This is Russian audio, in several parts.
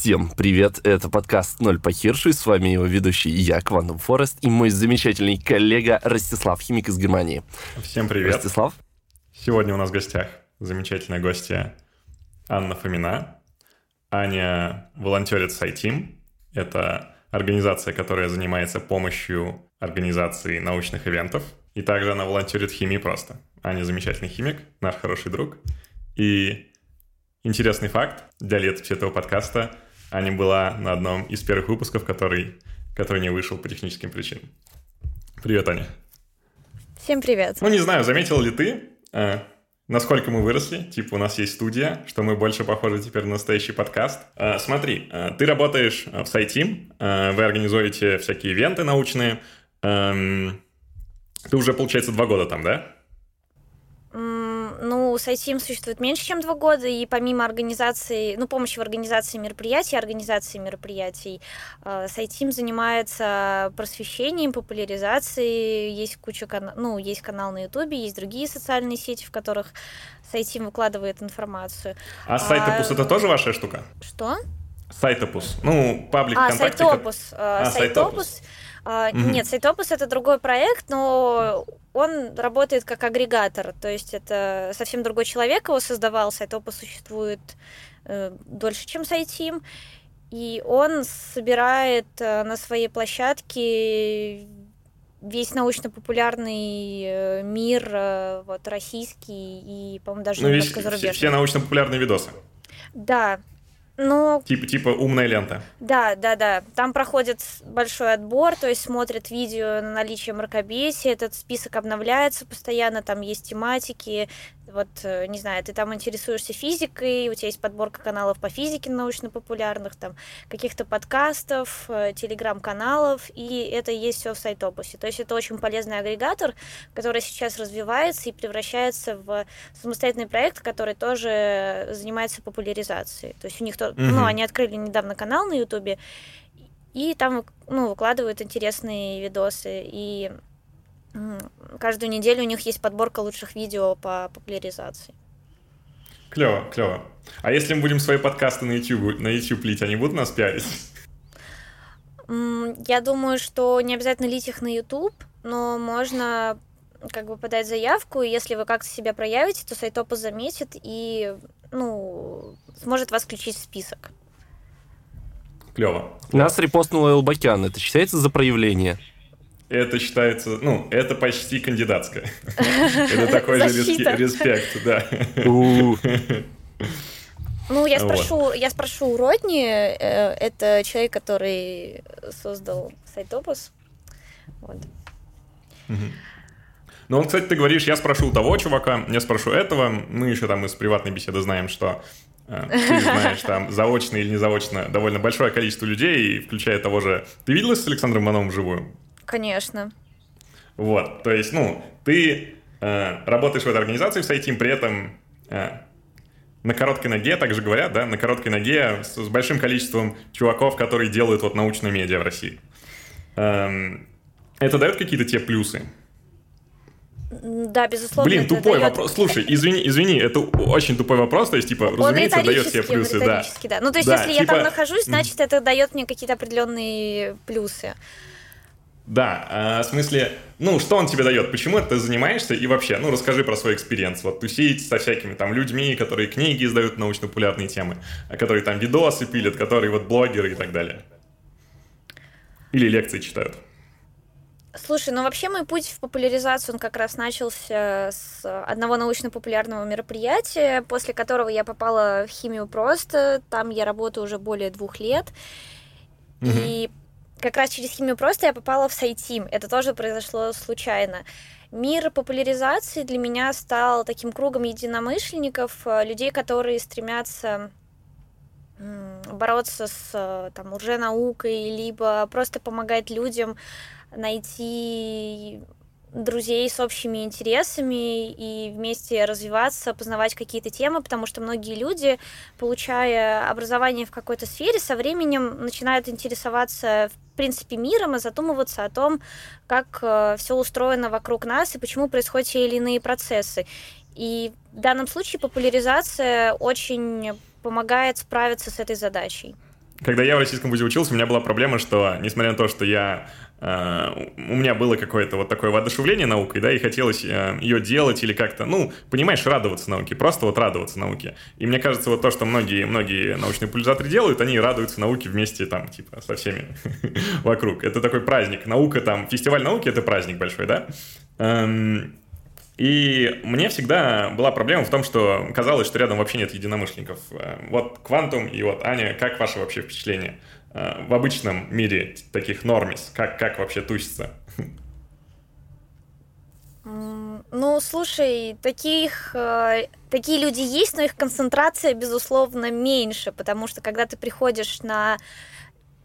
Всем привет, это подкаст «Ноль по Хиршу», с вами его ведущий я, Квантум Форест, и мой замечательный коллега Ростислав, химик из Германии. Всем привет. Ростислав. Сегодня у нас в гостях замечательная гостья Анна Фомина. Аня волонтерит с iTeam. Это организация, которая занимается помощью организации научных ивентов. И также она волонтерит в химии просто. Аня замечательный химик, наш хороший друг. И Интересный факт для летописи этого подкаста. Аня была на одном из первых выпусков, который, который не вышел по техническим причинам. Привет, Аня. Всем привет. Ну, не знаю, заметил ли ты, э, насколько мы выросли. Типа, у нас есть студия, что мы больше похожи теперь на настоящий подкаст. Э, смотри, э, ты работаешь в Сайтим, э, вы организуете всякие ивенты научные. Э, ты уже, получается, два года там, да? Ну, Сайтим существует меньше, чем два года, и помимо организации, ну, помощи в организации мероприятий, организации мероприятий, э, Сайтим занимается просвещением, популяризацией, есть куча каналов, ну, есть канал на Ютубе, есть другие социальные сети, в которых Сайтим выкладывает информацию. А Сайтопус а... это тоже ваша штука? Что? Сайтопус. Ну, паблик а, ВКонтакте. Сайтопус. Как... А, Сайтопус. Сайтопус. Uh, mm Нет, Сайтопус это другой проект, но он работает как агрегатор, то есть это совсем другой человек его создавал, Сайтопус существует э, дольше, чем Сайтим, и он собирает э, на своей площадке весь научно-популярный э, мир, э, вот российский и, по-моему, даже ну, немножко зарубежный. Все, все научно-популярные видосы. Да, ну, типа, типа умная лента. Да, да, да. Там проходит большой отбор, то есть смотрят видео на наличие мракобесия, этот список обновляется постоянно, там есть тематики, вот, э, не знаю, ты там интересуешься физикой, у тебя есть подборка каналов по физике научно-популярных, там, каких-то подкастов, э, телеграм-каналов, и это есть все в сайтопусе. То есть это очень полезный агрегатор, который сейчас развивается и превращается в самостоятельный проект, который тоже занимается популяризацией. То есть у них, то, mm-hmm. ну, они открыли недавно канал на ютубе, и там, ну, выкладывают интересные видосы, и Каждую неделю у них есть подборка лучших видео по популяризации. Клево, клево. А если мы будем свои подкасты на YouTube, на YouTube лить, они будут нас пиарить? Я думаю, что не обязательно лить их на YouTube, но можно как бы подать заявку, и если вы как-то себя проявите, то Сайтопа заметит и, ну, сможет вас включить в список. Клево. Нас репостнула Элбакян. Это считается за проявление? Это считается, ну, это почти кандидатское. Это такой же респект, да. Ну, я спрошу, я спрошу у Родни, э, это человек, который создал сайт Opus. Вот. Ну, он, кстати, ты говоришь, я спрошу у того чувака, я спрошу этого. Мы еще там из приватной беседы знаем, что э, ты знаешь там заочно или не заочно довольно большое количество людей, включая того же... Ты виделась с Александром Мановым вживую? Конечно. Вот, то есть, ну, ты э, работаешь в этой организации в Сайтим, при этом э, на короткой ноге, так же говорят, да, на короткой ноге с, с большим количеством чуваков, которые делают вот научное медиа в России. Эм, это дает какие-то те плюсы? Да, безусловно. Блин, тупой дает... вопрос. Слушай, извини, извини, это очень тупой вопрос, то есть, типа, разумеется, дает тебе плюсы, да. да. Ну, то есть, да, если типа... я там нахожусь, значит, это дает мне какие-то определенные плюсы. Да, а, в смысле, ну, что он тебе дает, почему ты занимаешься и вообще, ну, расскажи про свой experience, вот тусить со всякими там людьми, которые книги издают научно-популярные темы, а которые там видосы пилят, которые вот блогеры и так далее. Или лекции читают. Слушай, ну вообще мой путь в популяризацию, он как раз начался с одного научно-популярного мероприятия, после которого я попала в химию просто, там я работаю уже более двух лет, угу. и как раз через химию просто я попала в Сайтим. Это тоже произошло случайно. Мир популяризации для меня стал таким кругом единомышленников, э, людей, которые стремятся бороться с э, там, лженаукой, либо просто помогать людям найти друзей с общими интересами и вместе развиваться, познавать какие-то темы, потому что многие люди, получая образование в какой-то сфере, со временем начинают интересоваться в принципе миром и задумываться о том, как э, все устроено вокруг нас и почему происходят те или иные процессы. И в данном случае популяризация очень помогает справиться с этой задачей. Когда я в российском вузе учился, у меня была проблема, что, несмотря на то, что я э, у меня было какое-то вот такое воодушевление наукой, да, и хотелось э, ее делать или как-то, ну, понимаешь, радоваться науке, просто вот радоваться науке. И мне кажется, вот то, что многие, многие научные популяризаторы делают, они радуются науке вместе там, типа, со всеми вокруг. Это такой праздник. Наука там, фестиваль науки — это праздник большой, да? Эм, и мне всегда была проблема в том, что казалось, что рядом вообще нет единомышленников. Э, вот Квантум и вот Аня, как ваше вообще впечатление э, в обычном мире таких нормис? Как, как вообще тусится? Ну, слушай, таких, э, такие люди есть, но их концентрация, безусловно, меньше, потому что когда ты приходишь на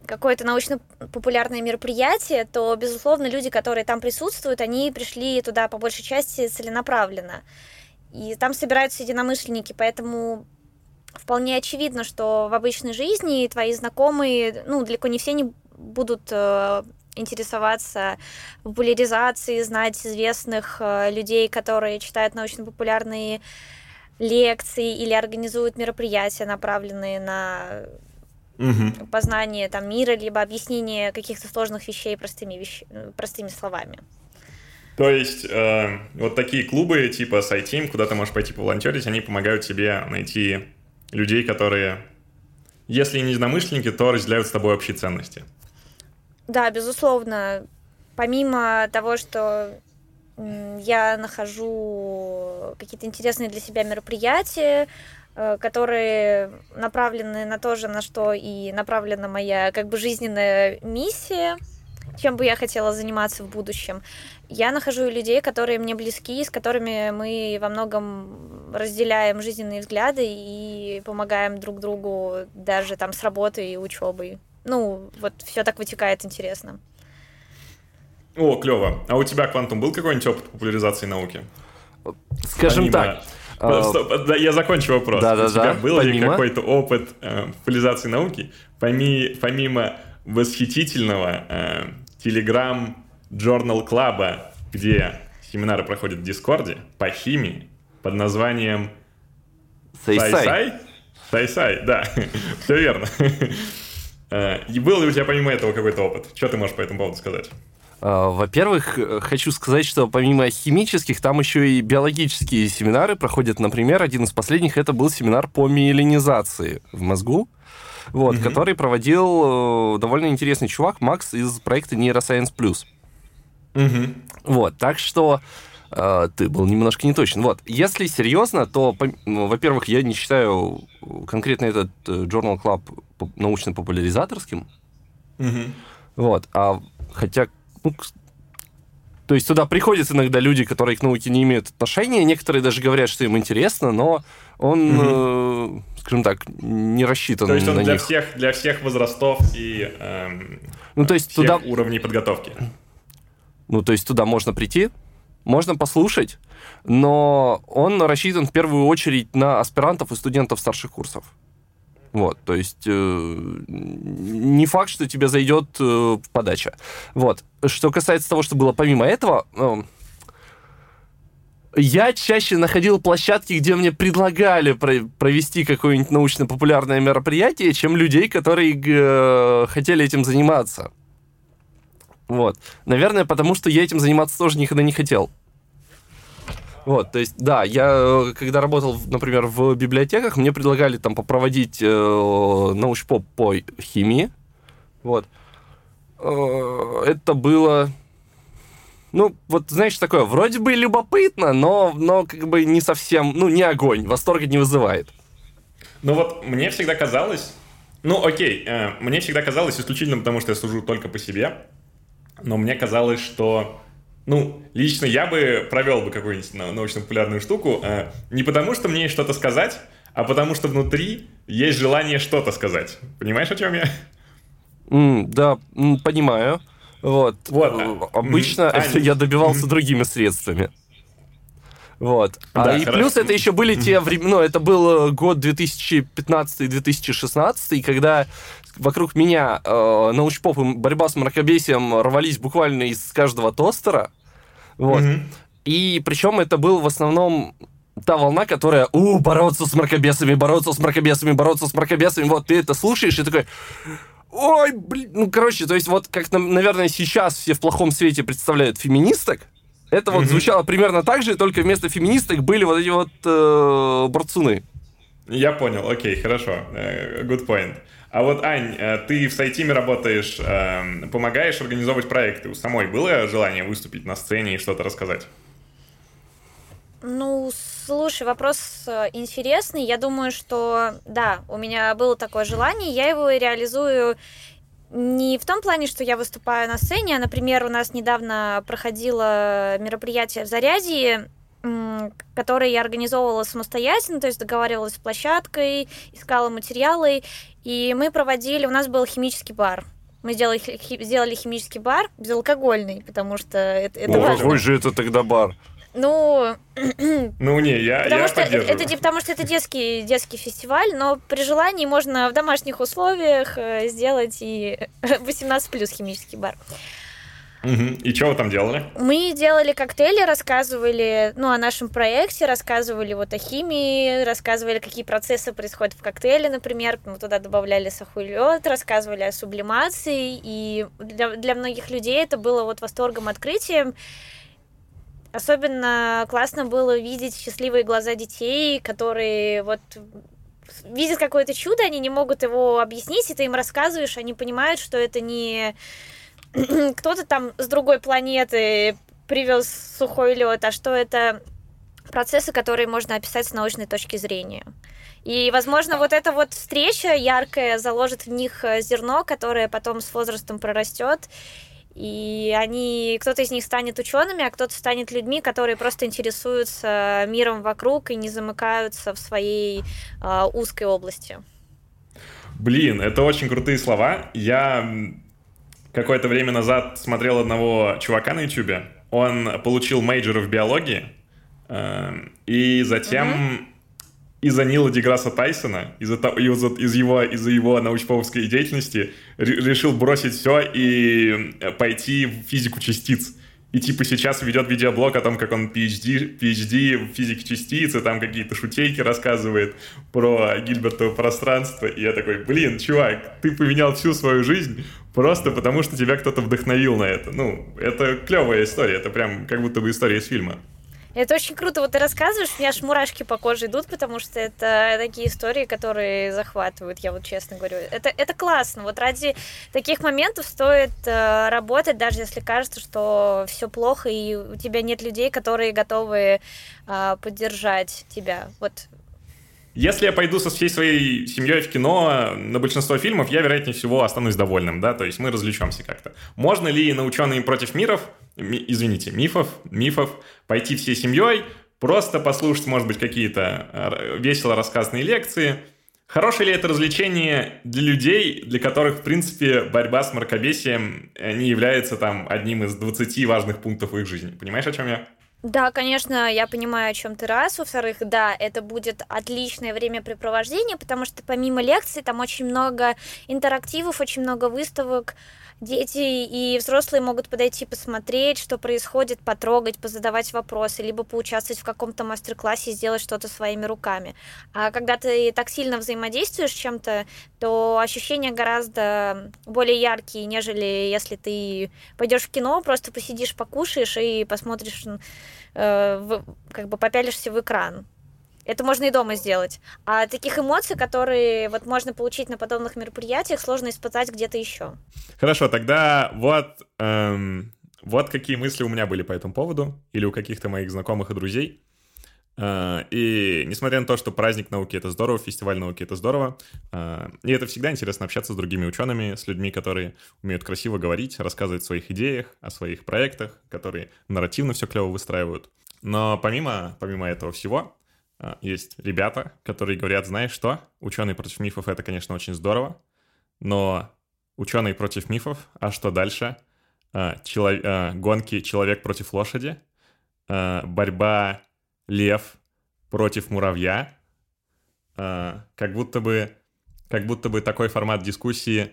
какое-то научно-популярное мероприятие, то, безусловно, люди, которые там присутствуют, они пришли туда по большей части целенаправленно. И там собираются единомышленники, поэтому вполне очевидно, что в обычной жизни твои знакомые, ну, далеко не все не будут э, интересоваться популяризацией, знать известных э, людей, которые читают научно-популярные лекции или организуют мероприятия, направленные на угу. познание там, мира, либо объяснение каких-то сложных вещей простыми, вещ... простыми словами. То есть э, вот такие клубы типа SciTeam, куда ты можешь пойти поволонтерить, они помогают тебе найти людей, которые, если не единомышленники, то разделяют с тобой общие ценности. Да, безусловно. Помимо того, что я нахожу какие-то интересные для себя мероприятия, которые направлены на то же, на что и направлена моя как бы жизненная миссия, чем бы я хотела заниматься в будущем. Я нахожу людей, которые мне близки, с которыми мы во многом разделяем жизненные взгляды и помогаем друг другу даже там с работой и учебой. Ну, вот все так вытекает интересно. О, клево. А у тебя, Квантум, был какой-нибудь опыт популяризации науки? Скажем Помимо... так, Стоп, я закончу вопрос. Да, да, У тебя был ли какой-то опыт э, популяризации науки, помимо, помимо восхитительного э, Telegram Journal Club, где семинары проходят в Дискорде по химии под названием Сайсай? Сайсай, да, все верно. Э, и был ли у тебя помимо этого какой-то опыт? Что ты можешь по этому поводу сказать? А, во-первых, э, хочу сказать, что помимо химических, там еще и биологические семинары проходят. Например, один из последних это был семинар по миелинизации в мозгу, вот, mm-hmm. который проводил э, довольно интересный чувак Макс из проекта Neuroscience Plus. Mm-hmm. Вот, так что э, ты был немножко не точен. Вот, если серьезно, то, ну, во-первых, я не считаю конкретно этот э, Journal Club научно-популяризаторским. Mm-hmm. Вот, а хотя ну, то есть туда приходят иногда люди, которые к науке не имеют отношения. Некоторые даже говорят, что им интересно, но он, угу. э, скажем так, не рассчитан. То есть он на для них. всех для всех возрастов и эм, ну, то есть всех туда... уровней подготовки. Ну, то есть туда можно прийти, можно послушать, но он рассчитан в первую очередь на аспирантов и студентов старших курсов. Вот, то есть э, не факт, что тебе зайдет э, подача. Вот. Что касается того, что было помимо этого, э, я чаще находил площадки, где мне предлагали про- провести какое-нибудь научно-популярное мероприятие, чем людей, которые э, хотели этим заниматься. Вот. Наверное, потому что я этим заниматься тоже никогда не хотел. Вот, то есть, да, я э, когда работал, например, в библиотеках, мне предлагали там попроводить э, научпоп по химии. Вот. Э, это было... Ну, вот, знаешь, такое, вроде бы любопытно, но, но как бы не совсем, ну, не огонь, восторга не вызывает. Ну вот, мне всегда казалось, ну, окей, э, мне всегда казалось исключительно потому, что я служу только по себе, но мне казалось, что ну, лично я бы провел бы какую-нибудь научно-популярную штуку, э, не потому что мне что-то сказать, а потому что внутри есть желание что-то сказать. Понимаешь, о чем я? Mm, да, понимаю. Вот. вот. Э, обычно mm, это я добивался mm. другими средствами. Вот. Да, а, и хорошо. плюс это еще были те времена, ну, это был э, год 2015-2016, когда вокруг меня э, научпоп и борьба с мракобесием рвались буквально из каждого тостера. Вот. Mm-hmm. И причем это был в основном та волна, которая, у, бороться с мракобесами, бороться с мракобесами, бороться с мракобесами, вот ты это слушаешь и такой, ой, блин, ну, короче, то есть вот как, наверное, сейчас все в плохом свете представляют феминисток, это вот mm-hmm. звучало примерно так же, только вместо феминисток были вот эти вот э, борцуны. Я понял, окей, хорошо, э, good point. А вот, Ань, э, ты в Сайтиме работаешь, эм, помогаешь организовывать проекты. У самой было желание выступить на сцене и что-то рассказать? Ну, слушай, вопрос э, интересный. Я думаю, что да, у меня было такое желание, я его реализую не в том плане, что я выступаю на сцене, а, например, у нас недавно проходило мероприятие в Зарядье, которое я организовывала самостоятельно, то есть договаривалась с площадкой, искала материалы, и мы проводили, у нас был химический бар. Мы сделали, хи, сделали химический бар, безалкогольный, потому что это, это О, важно. Какой же это тогда бар? Ну, ну не, я, потому я что поддерживаю. Это, потому что это детский, детский фестиваль, но при желании можно в домашних условиях э, сделать и 18 плюс химический бар. Угу. И что вы там делали? Мы делали коктейли, рассказывали ну, о нашем проекте, рассказывали вот о химии, рассказывали, какие процессы происходят в коктейле, например. Мы туда добавляли сухой лед, рассказывали о сублимации. И для, для многих людей это было вот восторгом, открытием. Особенно классно было видеть счастливые глаза детей, которые вот видят какое-то чудо, они не могут его объяснить, и ты им рассказываешь, они понимают, что это не кто-то там с другой планеты привез сухой лед, а что это процессы, которые можно описать с научной точки зрения. И, возможно, вот эта вот встреча яркая заложит в них зерно, которое потом с возрастом прорастет, и они, кто-то из них станет учеными, а кто-то станет людьми, которые просто интересуются миром вокруг и не замыкаются в своей э, узкой области. Блин, это очень крутые слова. Я какое-то время назад смотрел одного чувака на YouTube. Он получил major в биологии, э, и затем mm-hmm из-за Нила Деграсса Тайсона, из-за из, из его, из его научповской деятельности решил бросить все и э, пойти в физику частиц. И типа сейчас ведет видеоблог о том, как он PhD, PhD в физике частиц, там какие-то шутейки рассказывает про Гильбертово пространство. И я такой, блин, чувак, ты поменял всю свою жизнь просто потому, что тебя кто-то вдохновил на это. Ну, это клевая история, это прям как будто бы история из фильма. Это очень круто. Вот ты рассказываешь, у меня аж мурашки по коже идут, потому что это такие истории, которые захватывают, я вот честно говорю. Это, это классно. Вот ради таких моментов стоит э, работать, даже если кажется, что все плохо, и у тебя нет людей, которые готовы э, поддержать тебя. Вот если я пойду со всей своей семьей в кино на большинство фильмов, я, вероятнее всего, останусь довольным, да, то есть мы развлечемся как-то. Можно ли на ученые против миров, ми, извините, мифов, мифов, пойти всей семьей, просто послушать, может быть, какие-то э, весело рассказанные лекции? Хорошее ли это развлечение для людей, для которых, в принципе, борьба с мракобесием э, не является там одним из 20 важных пунктов в их жизни? Понимаешь, о чем я? Да, конечно, я понимаю, о чем ты раз. Во-вторых, да, это будет отличное времяпрепровождение, потому что помимо лекций там очень много интерактивов, очень много выставок, дети и взрослые могут подойти посмотреть, что происходит, потрогать, позадавать вопросы, либо поучаствовать в каком-то мастер-классе, сделать что-то своими руками. А когда ты так сильно взаимодействуешь с чем-то, то ощущения гораздо более яркие, нежели если ты пойдешь в кино, просто посидишь, покушаешь и посмотришь, э, в, как бы попялишься в экран. Это можно и дома сделать. А таких эмоций, которые вот можно получить на подобных мероприятиях, сложно испытать где-то еще. Хорошо, тогда вот, эм, вот какие мысли у меня были по этому поводу, или у каких-то моих знакомых и друзей. Э, и несмотря на то, что праздник науки это здорово, фестиваль науки это здорово, э, и это всегда интересно общаться с другими учеными, с людьми, которые умеют красиво говорить, рассказывать о своих идеях, о своих проектах, которые нарративно все клево выстраивают. Но помимо, помимо этого всего, а, есть ребята, которые говорят, знаешь что, ученые против мифов это, конечно, очень здорово, но ученые против мифов, а что дальше? Челов... Гонки человек против лошади, борьба лев против муравья, как будто бы, как будто бы такой формат дискуссии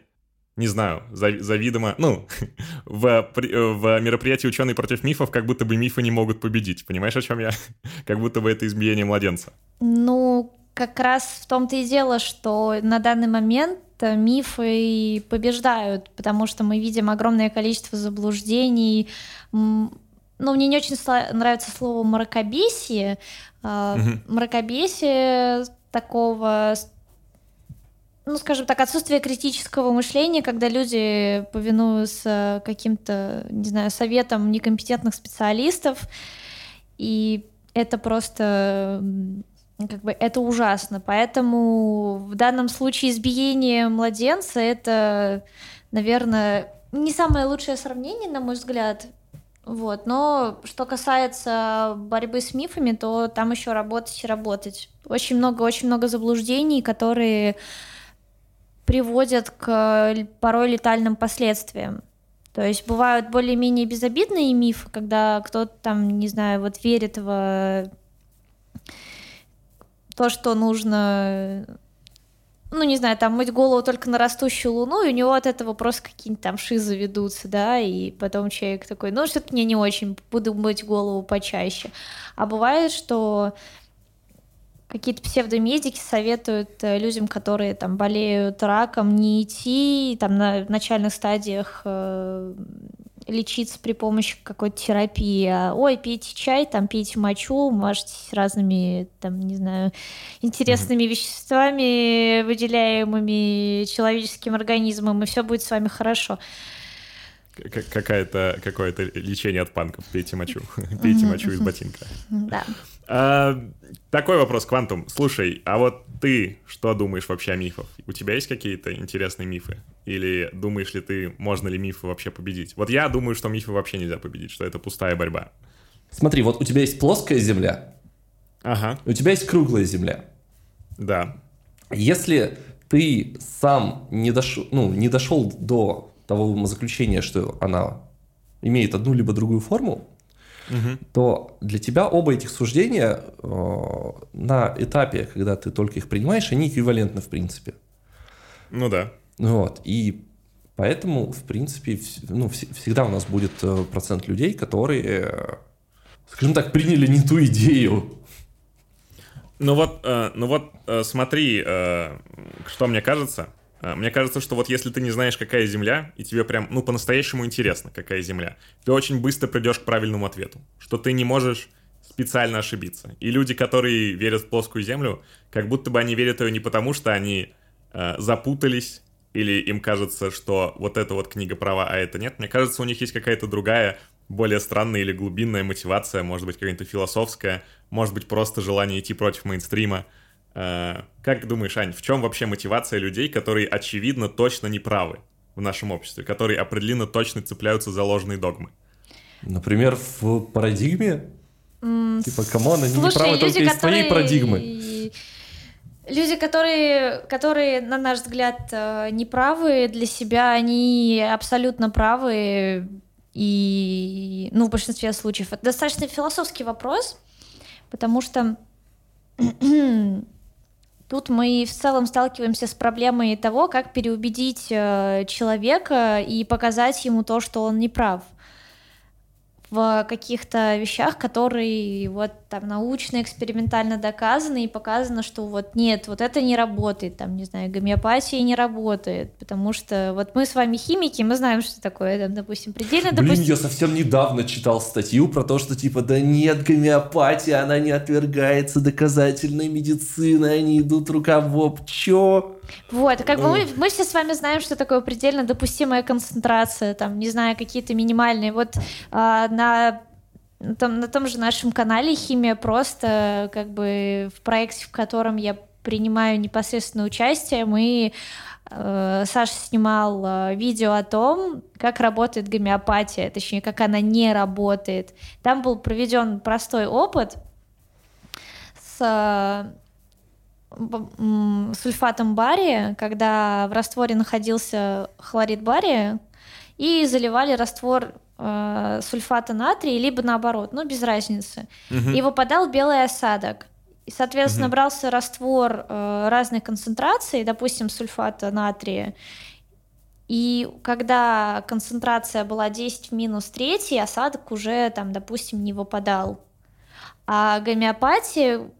не знаю, завидомо, ну, в, в мероприятии «Ученые против мифов» как будто бы мифы не могут победить. Понимаешь, о чем я? как будто бы это избиение младенца. Ну, как раз в том-то и дело, что на данный момент мифы побеждают, потому что мы видим огромное количество заблуждений. Ну, мне не очень нравится слово мракобесие. Угу. Мракобесие такого ну, скажем так, отсутствие критического мышления, когда люди повинуются каким-то, не знаю, советам некомпетентных специалистов, и это просто как бы это ужасно. Поэтому в данном случае избиение младенца это, наверное, не самое лучшее сравнение, на мой взгляд. Вот. Но что касается борьбы с мифами, то там еще работать и работать. Очень много, очень много заблуждений, которые приводят к порой летальным последствиям. То есть бывают более-менее безобидные мифы, когда кто-то там, не знаю, вот верит в то, что нужно, ну, не знаю, там мыть голову только на растущую луну, и у него от этого просто какие-нибудь там шизы ведутся, да, и потом человек такой, ну, что-то мне не очень, буду мыть голову почаще. А бывает, что какие-то псевдомедики советуют э, людям, которые там болеют раком, не идти там на начальных стадиях э, лечиться при помощи какой-то терапии. А, Ой, пейте чай, там пейте мочу, мажьтесь разными, там, не знаю, интересными mm-hmm. веществами, выделяемыми человеческим организмом, и все будет с вами хорошо. Какая-то, какое-то лечение от панков. Пейте мочу. Пейте мочу из ботинка. Да. А, такой вопрос, Квантум. Слушай, а вот ты что думаешь вообще о мифах? У тебя есть какие-то интересные мифы? Или думаешь ли ты, можно ли мифы вообще победить? Вот я думаю, что мифы вообще нельзя победить, что это пустая борьба. Смотри, вот у тебя есть плоская земля, ага. у тебя есть круглая земля. Да. Если ты сам не дошел, ну, не дошел до того заключения, что она имеет одну либо другую форму, угу. то для тебя оба этих суждения э, на этапе, когда ты только их принимаешь, они эквивалентны в принципе. Ну да. Вот. И поэтому, в принципе, ну, всегда у нас будет э, процент людей, которые, э, скажем так, приняли не ту идею. Ну вот, э, ну вот смотри, что мне кажется. Мне кажется, что вот если ты не знаешь, какая Земля, и тебе прям, ну, по-настоящему интересно, какая Земля, ты очень быстро придешь к правильному ответу, что ты не можешь специально ошибиться. И люди, которые верят в плоскую Землю, как будто бы они верят ее не потому, что они э, запутались, или им кажется, что вот эта вот книга права, а это нет. Мне кажется, у них есть какая-то другая, более странная или глубинная мотивация, может быть, какая-то философская, может быть, просто желание идти против мейнстрима. Э, как думаешь, Ань, в чем вообще мотивация людей, которые очевидно точно не правы в нашем обществе, которые определенно точно цепляются за ложные догмы? Например, в парадигме? Mm, типа, come on, они слушай, не правы люди, только из твоей парадигмы. Люди, которые, которые, на наш взгляд, э, неправы для себя, они абсолютно правы. И, ну, в большинстве случаев. Это достаточно философский вопрос, потому что Тут мы в целом сталкиваемся с проблемой того, как переубедить э, человека и показать ему то, что он не прав в каких-то вещах, которые вот там научно, экспериментально доказаны и показано, что вот нет, вот это не работает, там, не знаю, гомеопатия не работает, потому что вот мы с вами химики, мы знаем, что такое, там, допустим, предельно Блин, допустим... я совсем недавно читал статью про то, что типа, да нет, гомеопатия, она не отвергается доказательной медициной, они идут рука в об, чё? Вот, как бы мы, мы все с вами знаем, что такое предельно допустимая концентрация, там, не знаю, какие-то минимальные. Вот а, на там, на том же нашем канале «Химия просто», как бы в проекте, в котором я принимаю непосредственное участие, мы э, Саша снимал э, видео о том, как работает гомеопатия, точнее, как она не работает. Там был проведен простой опыт с сульфатом бария, когда в растворе находился хлорид бария, и заливали раствор э, сульфата натрия, либо наоборот, ну без разницы. Угу. И выпадал белый осадок. И, соответственно, угу. брался раствор э, разной концентрации, допустим, сульфата натрия, И когда концентрация была 10 в минус 3, осадок уже, там, допустим, не выпадал. А гомеопатия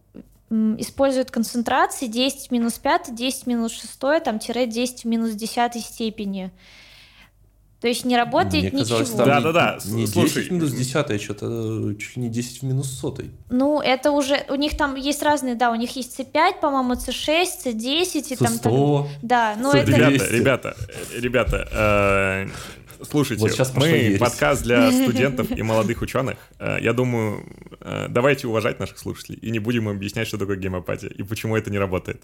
использует концентрации 10 в минус 5, 10 в минус 6, там, тире 10 в минус 10 степени. То есть не работает Мне ничего. Казалось, да, да, да. Не Слушай. 10 минус 10, а что-то чуть ли не 10 в минус сотой. Ну, это уже... У них там есть разные, да, у них есть C5, по-моему, C6, C10 и там... 100. Да, но это... Ребята, ребята, ребята, э, слушайте, вот сейчас мы ересь. подкаст для студентов и молодых ученых. Э, я думаю, э, давайте уважать наших слушателей и не будем объяснять, что такое гомеопатия и почему это не работает.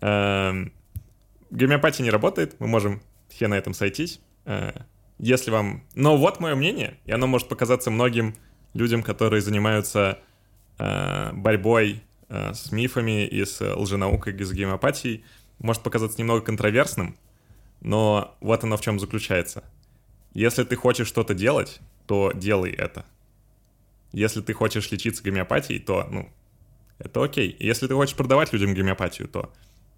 Гомеопатия не работает, мы можем все на этом сойтись. Э, если вам... Но вот мое мнение, и оно может показаться многим людям, которые занимаются борьбой с мифами и с лженаукой, и с гемопатией, может показаться немного контроверсным, но вот оно в чем заключается. Если ты хочешь что-то делать, то делай это. Если ты хочешь лечиться гомеопатией, то, ну, это окей. Если ты хочешь продавать людям гомеопатию, то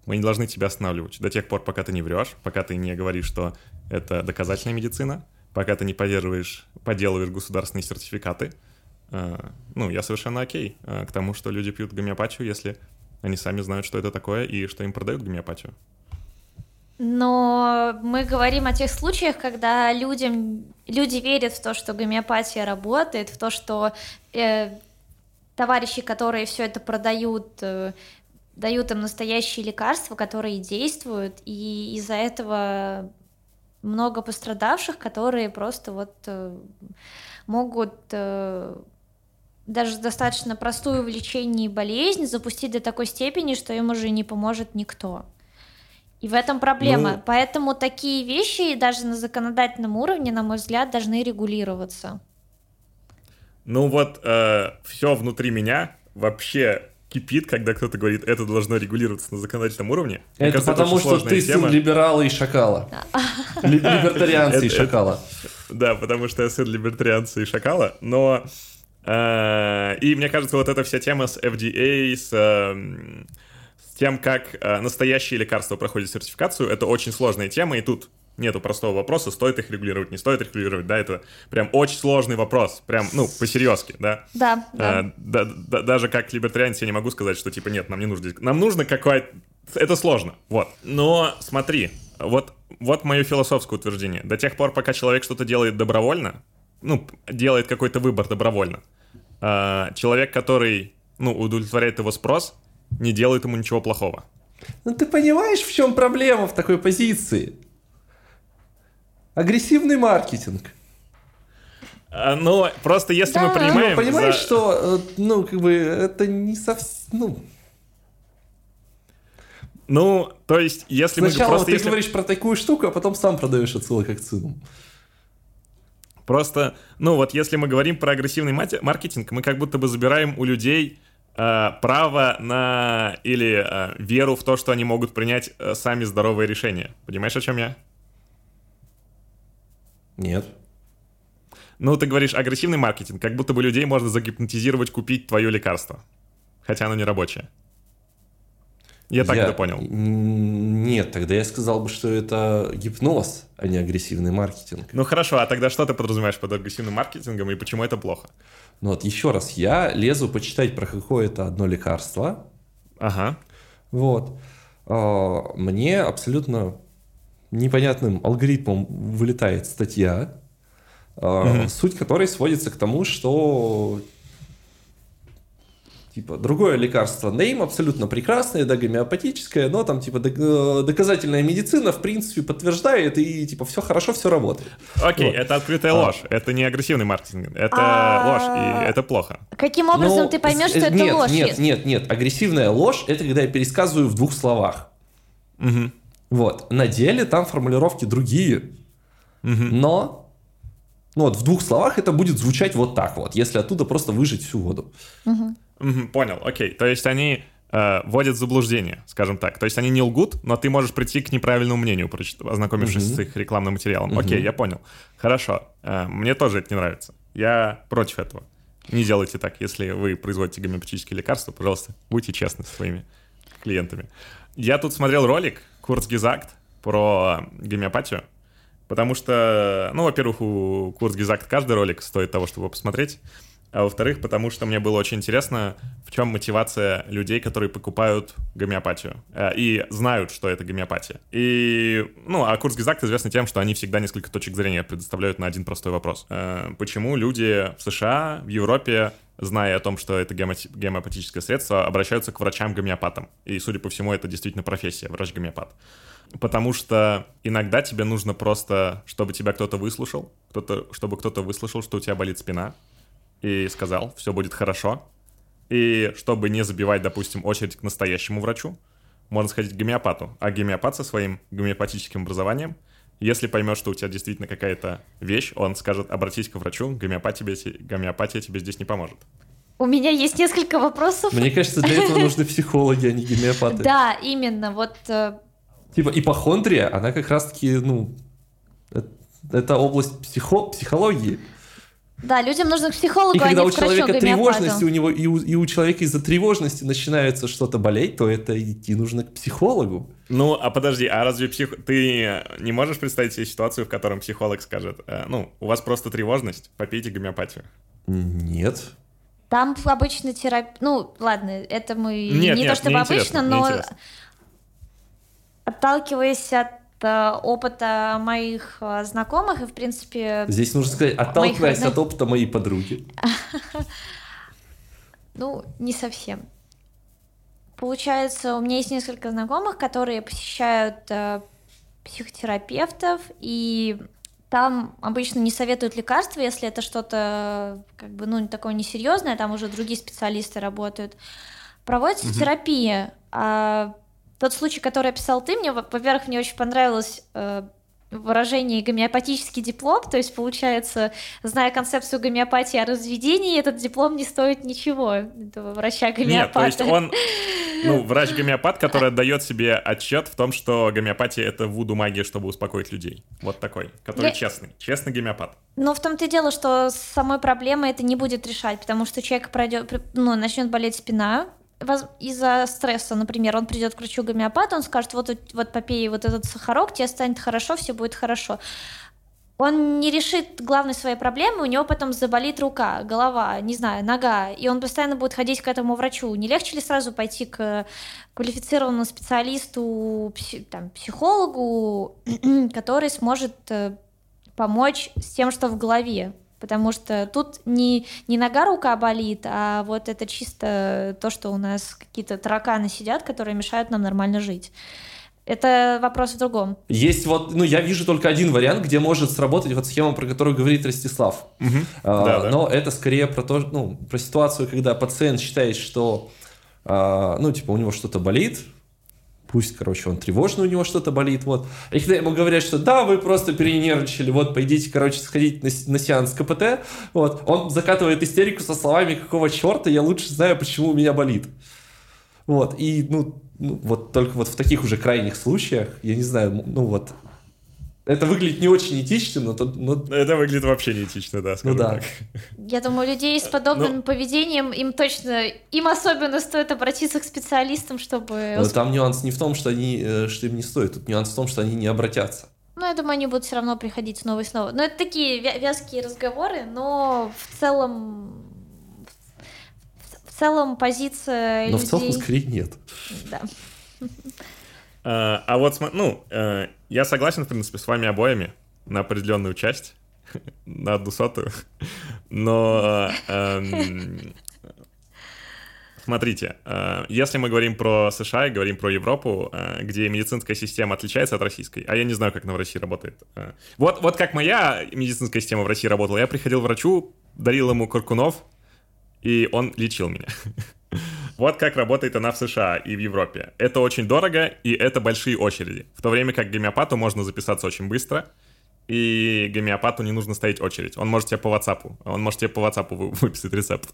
мы не должны тебя останавливать до тех пор, пока ты не врешь, пока ты не говоришь, что это доказательная медицина, пока ты не поддерживаешь, подделываешь государственные сертификаты. Э, ну, я совершенно окей э, к тому, что люди пьют гомеопатию, если они сами знают, что это такое и что им продают гомеопатию. Но мы говорим о тех случаях, когда людям, люди верят в то, что гомеопатия работает, в то, что э, товарищи, которые все это продают, э, дают им настоящие лекарства, которые действуют, и из-за этого много пострадавших, которые просто вот э, могут э, даже достаточно простую в лечении болезнь запустить до такой степени, что им уже не поможет никто. И в этом проблема. Ну, Поэтому такие вещи даже на законодательном уровне, на мой взгляд, должны регулироваться. Ну вот, э, все внутри меня вообще кипит, когда кто-то говорит, это должно регулироваться на законодательном уровне. Это кажется, потому, это что ты тема. сын либерала и шакала. Либертарианца и шакала. Да, потому что я сын либертарианца и шакала, но... Э, и мне кажется, вот эта вся тема с FDA, с эм, с тем, как э, настоящие лекарства проходят сертификацию, это очень сложная тема, и тут Нету простого вопроса, стоит их регулировать, не стоит их регулировать, да, это прям очень сложный вопрос, прям, ну, по-серьезки, да. Да, да. А, да, да. Даже как либертарианец я не могу сказать, что, типа, нет, нам не нужно, нам нужно какое-то, это сложно, вот. Но смотри, вот, вот мое философское утверждение. До тех пор, пока человек что-то делает добровольно, ну, делает какой-то выбор добровольно, э, человек, который, ну, удовлетворяет его спрос, не делает ему ничего плохого. Ну, ты понимаешь, в чем проблема в такой позиции? Агрессивный маркетинг. А, ну, просто если да, мы принимаем... Ну, понимаешь, за... что, э, ну, как бы, это не совсем... Ну, ну, то есть, если Сначала мы просто... ты если... говоришь про такую штуку, а потом сам продаешь отсылок к. Просто, ну вот если мы говорим про агрессивный маркетинг, мы как будто бы забираем у людей право на или э, веру в то, что они могут принять э, сами здоровые решения. Понимаешь, о чем я? Нет. Ну, ты говоришь агрессивный маркетинг, как будто бы людей можно загипнотизировать купить твое лекарство. Хотя оно не рабочее. Я так это понял. Нет, тогда я сказал бы, что это гипноз, а не агрессивный маркетинг. Ну хорошо, а тогда что ты подразумеваешь под агрессивным маркетингом и почему это плохо? Ну вот еще раз, я лезу почитать про какое-то одно лекарство. Ага. Вот. А, мне абсолютно непонятным алгоритмом вылетает статья, mm-hmm. суть которой сводится к тому, что типа другое лекарство Нейм абсолютно прекрасное, да, гомеопатическое, но там типа э, доказательная медицина в принципе подтверждает и типа все хорошо, все работает. Окей, вот. это открытая а. ложь, это не агрессивный маркетинг, это а... ложь и это плохо. Каким образом ну, ты поймешь, что это нет, ложь? Нет, нет, нет, агрессивная ложь это когда я пересказываю в двух словах. Угу. Вот. На деле там формулировки другие. Угу. Но ну вот в двух словах это будет звучать вот так вот, если оттуда просто выжить всю воду. Угу. Угу, понял, окей. То есть они э, вводят в заблуждение, скажем так. То есть они не лгут, но ты можешь прийти к неправильному мнению, ознакомившись угу. с их рекламным материалом. Угу. Окей, я понял. Хорошо. Э, мне тоже это не нравится. Я против этого. Не делайте так. Если вы производите гомеопатические лекарства, пожалуйста, будьте честны со своими клиентами. Я тут смотрел ролик, Курцгизакт, про гомеопатию. Потому что, ну, во-первых, у Курцгезакт каждый ролик стоит того, чтобы посмотреть. А во-вторых, потому что мне было очень интересно, в чем мотивация людей, которые покупают гомеопатию э, и знают, что это гомеопатия. И, ну, а Курцгезакт известны тем, что они всегда несколько точек зрения предоставляют на один простой вопрос. Э, почему люди в США, в Европе зная о том, что это гомеопатическое средство, обращаются к врачам-гомеопатам. И, судя по всему, это действительно профессия, врач-гомеопат. Потому что иногда тебе нужно просто, чтобы тебя кто-то выслушал, кто-то, чтобы кто-то выслушал, что у тебя болит спина, и сказал, все будет хорошо. И чтобы не забивать, допустим, очередь к настоящему врачу, можно сходить к гомеопату. А гомеопат со своим гомеопатическим образованием, если поймет, что у тебя действительно какая-то вещь, он скажет, обратись к врачу, гомеопатия тебе, гомеопатия тебе здесь не поможет. У меня есть несколько вопросов. Мне кажется, для этого нужны психологи, а не гомеопаты. Да, именно. Вот э, Типа ипохондрия, она как раз-таки, ну, это область психо психологии. Да, людям нужно к психологу, и когда а у человека тревожности, у него и у, и у человека из-за тревожности начинается что-то болеть, то это идти нужно к психологу. Ну, а подожди, а разве псих... ты не можешь представить себе ситуацию, в котором психолог скажет, э, ну, у вас просто тревожность, попейте гомеопатию? Нет. Там обычно терапия... Ну, ладно, это мы нет, не нет, то чтобы обычно, но отталкиваясь от опыта моих э, знакомых и, в принципе... Здесь нужно сказать, отталкиваясь моих... от опыта моей подруги. Ну, не совсем. Получается, у меня есть несколько знакомых, которые посещают э, психотерапевтов, и там обычно не советуют лекарства, если это что-то как бы, ну, такое несерьезное, там уже другие специалисты работают. Проводится угу. терапия. А тот случай, который описал ты, мне, во-первых, мне очень понравилось э, выражение гомеопатический диплом, то есть получается, зная концепцию гомеопатии о разведении, этот диплом не стоит ничего, этого врача-гомеопата. Нет, то есть он, ну, врач-гомеопат, который отдает себе отчет в том, что гомеопатия — это вуду магия, чтобы успокоить людей. Вот такой, который Я... честный, честный гомеопат. Ну, в том-то и дело, что самой проблемой это не будет решать, потому что человек пройдет, ну, начнет болеть спина, из-за стресса, например, он придет к врачу гомеопата, он скажет, вот, вот попей вот этот сахарок, тебе станет хорошо, все будет хорошо. Он не решит главной своей проблемы, у него потом заболит рука, голова, не знаю, нога, и он постоянно будет ходить к этому врачу. Не легче ли сразу пойти к квалифицированному специалисту, там, психологу, который сможет э, помочь с тем, что в голове? Потому что тут не, не нога рука болит, а вот это чисто то, что у нас какие-то тараканы сидят, которые мешают нам нормально жить. Это вопрос в другом. Есть вот, ну, я вижу только один вариант, где может сработать вот схема, про которую говорит Ростислав. Угу. А, да, да. Но это скорее про то, ну, про ситуацию, когда пациент считает, что, а, ну, типа, у него что-то болит, пусть, короче, он тревожный, у него что-то болит, вот. И когда ему говорят, что да, вы просто перенервничали, вот, пойдите, короче, сходить на, на сеанс КПТ, вот, он закатывает истерику со словами, какого черта, я лучше знаю, почему у меня болит. Вот, и, ну, ну, вот только вот в таких уже крайних случаях, я не знаю, ну вот, это выглядит не очень этично, но... но... Это выглядит вообще не этично, да, ну, да. так. Я думаю, людей с подобным ну, поведением, им точно, им особенно стоит обратиться к специалистам, чтобы... Но там нюанс не в том, что, они, э, что им не стоит, тут нюанс в том, что они не обратятся. Ну, я думаю, они будут все равно приходить снова и снова. Но это такие вязкие разговоры, но в целом... В целом позиция Но людей... в целом скорее нет. Да. А, а вот, ну, э, я согласен, в принципе, с вами обоими на определенную часть, на одну сотую, но эм, смотрите, э, если мы говорим про США и говорим про Европу, э, где медицинская система отличается от российской, а я не знаю, как она в России работает. Вот, вот как моя медицинская система в России работала, я приходил к врачу, дарил ему Куркунов, и он лечил меня. Вот как работает она в США и в Европе. Это очень дорого, и это большие очереди. В то время как гомеопату можно записаться очень быстро, и гомеопату не нужно стоять очередь. Он может тебе по WhatsApp, он может тебе по WhatsApp выписать рецепт.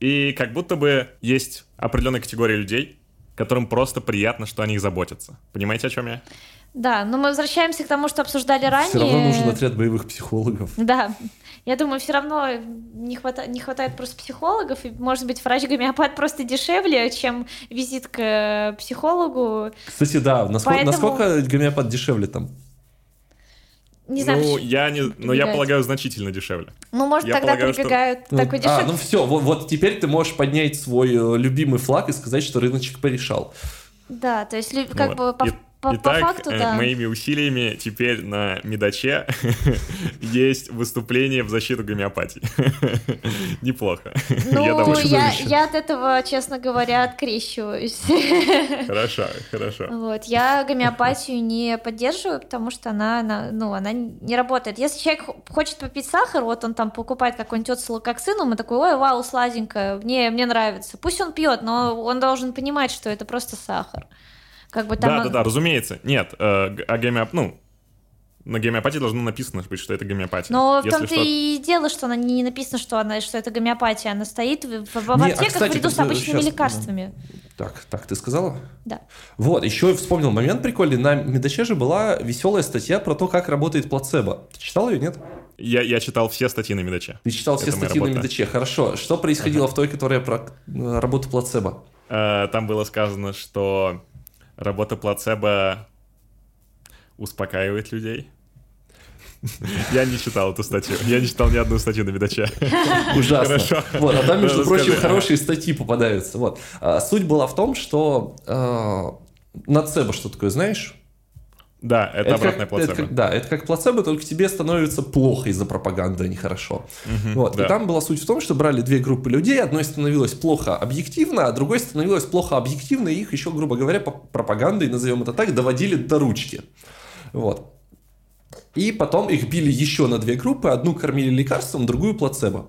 И как будто бы есть определенная категория людей, которым просто приятно, что о них заботятся. Понимаете, о чем я? Да, но мы возвращаемся к тому, что обсуждали ранее. Все равно нужен отряд боевых психологов. Да. Я думаю, все равно не, хвата... не хватает просто психологов, и, может быть, врач-гомеопат просто дешевле, чем визит к психологу. Кстати, да, насколько, Поэтому... насколько гомеопат дешевле там? Не знаю, ну, я не, но я полагаю, значительно дешевле. Ну, может, я тогда полагаю, что- прибегают Ну, такой а, дешевый. ну все, вот, вот теперь ты можешь поднять свой э, любимый флаг и сказать, что рыночек порешал. Да, то есть, как Вот. бы по, И- по- по Итак, факту, э, да. моими усилиями теперь на Медаче есть выступление в защиту гомеопатии. Неплохо. Ну, Я я, от этого, честно говоря, открещиваюсь. Хорошо, хорошо. Вот, я гомеопатию не поддерживаю, потому что она, она, ну, она не работает. Если человек хочет попить сахар, вот он там покупает какой-нибудь оцелококсин, и такой, ой, вау, сладенькое, мне, мне нравится. Пусть он пьет, но он должен понимать, что это просто сахар. Как бы там... Да, да, да, разумеется. Нет, э, а гомеоп... Ну, на гомеопатии должно написано быть, что это гомеопатия. Но в том-то что- и дело, что она не написано, что, она, что это гомеопатия. Она стоит в, в- в а, аптеках кстати, наряду с ты- обычными щас, лекарствами. Так, так, ты сказала? Да. Вот, еще вспомнил момент прикольный. На Медаче же была веселая статья про то, как работает плацебо. Ты читал ее, нет? Я, я читал все статьи на Медаче. Ты читал все Это моя статьи на. Медаче. Хорошо. Что происходило в той, которая про э, работу плацебо? Э, Там было сказано, что работа плацебо успокаивает людей. Я не читал эту статью. Я не читал ни одну статью на Медаче. Ужасно. Хорошо. Вот, а там, между прочим, хорошие статьи попадаются. Вот. А, суть была в том, что э, нацебо, что такое, знаешь? Да, это обратная как, это плацебо. как- да, это как плацебо, только тебе становится плохо из-за пропаганды, а не хорошо. вот. да. И там была суть в том, что брали две группы людей, одной становилось плохо объективно, а другой становилось плохо объективно, и их еще, грубо говоря, по пропагандой, назовем это так, доводили до ручки. Вот. И потом их били еще на две группы, одну кормили лекарством, другую плацебо.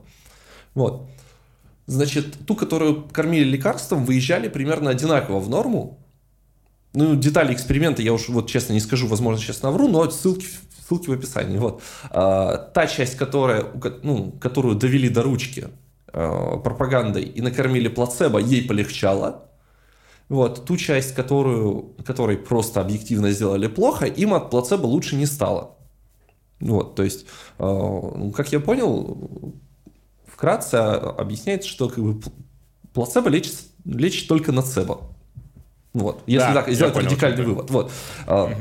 Вот. Значит, ту, которую кормили лекарством, выезжали примерно одинаково в норму. Ну, детали эксперимента я уж вот честно не скажу, возможно, сейчас навру, но ссылки, ссылки в описании. Вот. А, та часть, которая, ну, которую довели до ручки а, пропагандой и накормили плацебо, ей полегчало. Вот. Ту часть, которую, которой просто объективно сделали плохо, им от плацебо лучше не стало. Вот, то есть, а, ну, как я понял, вкратце объясняется, что как бы, пл- плацебо лечит, лечит только нацебо. Вот, если Да, так сделать понял, радикальный вывод. Вот. А,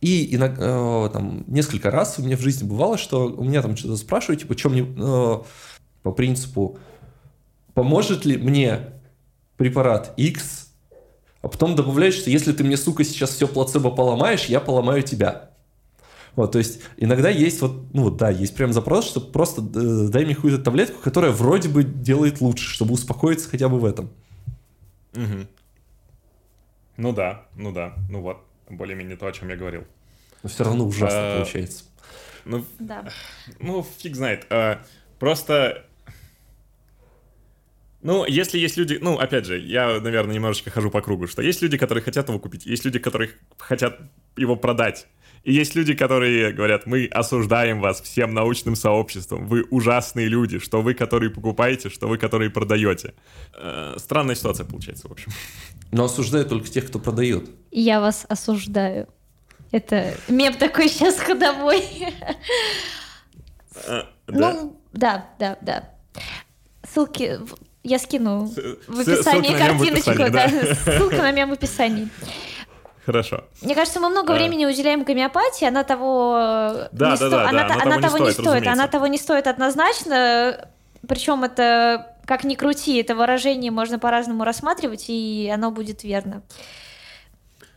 И иногда, э, там, несколько раз у меня в жизни бывало, что у меня там что-то спрашивают, типа, что мне э, по принципу, поможет ли мне препарат X, а потом добавляют, что если ты мне, сука, сейчас все плацебо поломаешь, я поломаю тебя. Вот, то есть иногда есть вот, ну вот да, есть прям запрос, что просто э, дай мне какую-то таблетку, которая вроде бы делает лучше, чтобы успокоиться хотя бы в этом. Мгм. Ну да, ну да, ну вот, более-менее то, о чем я говорил. Но все равно ужасно А, получается. Ну, Да. ну фиг знает. А, просто... Ну, если есть люди... Ну, опять же, я, наверное, немножечко хожу по кругу, что есть люди, которые хотят его купить, есть люди, которые хотят его продать. И есть люди, которые говорят, мы осуждаем вас всем научным сообществом, вы ужасные люди, что вы, которые покупаете, что вы, которые продаете. Э, странная ситуация получается, в общем. Но осуждают только тех, кто продает. Я вас осуждаю. Это мем такой сейчас ходовой. Э, да. Ну, да, да, да. Ссылки я скину в описании картиночку. да. Ссылка на мем в описании. Хорошо. Мне кажется, мы много А. времени уделяем гомеопатии, она того Да, не да, сто- да, она, да, оно она того не стоит, стоит, она разумеется. того не стоит однозначно. Причем это, как ни крути, это выражение можно по-разному рассматривать, и оно будет верно.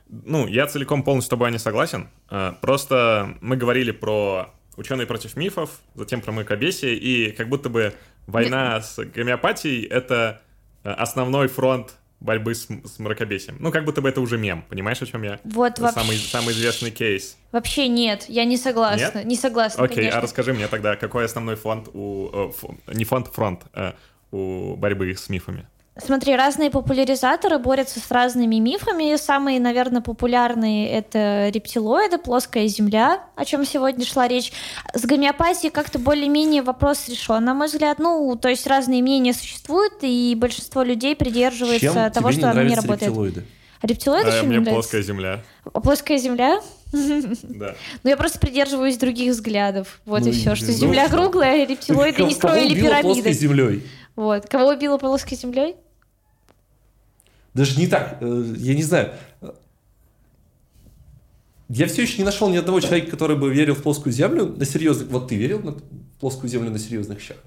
Ну, я целиком полностью с тобой не согласен. Э, Просто мы говорили про ученые против мифов, затем про мракобесие, и как будто бы война с гомеопатией — это э, основной фронт борьбы с, с мракобесием. Ну, как будто бы это уже мем, понимаешь, о чем я? Вот вообще, самый, самый известный кейс. вообще нет, я не согласна, не согласна, Окей, конечно. а расскажи мне тогда, какой основной фонд у... э, фо- не фонд, фронт э, у борьбы с мифами? Смотри, разные популяризаторы борются с разными мифами. Самые, наверное, популярные это рептилоиды, плоская земля, о чем сегодня шла речь. С гомеопатией как-то более-менее вопрос решен, на мой взгляд. Ну, то есть разные мнения существуют, и большинство людей придерживается Чем того, что не не работает. рептилоиды? А рептилоиды Э, чем мне мне плоская земля. А Плоская земля? Да. Ну, я просто придерживаюсь других взглядов. Вот Ну, и все. Что ну, земля что? круглая, а рептилоиды не Кого строили убило плоской пирамиды. землей? Вот. Кого убило плоской землей? Даже не так, э, я не знаю. Я все еще не нашел ни одного человека, который бы верил в плоскую землю на серьезных... Вот ты верил в плоскую землю на серьезных щах?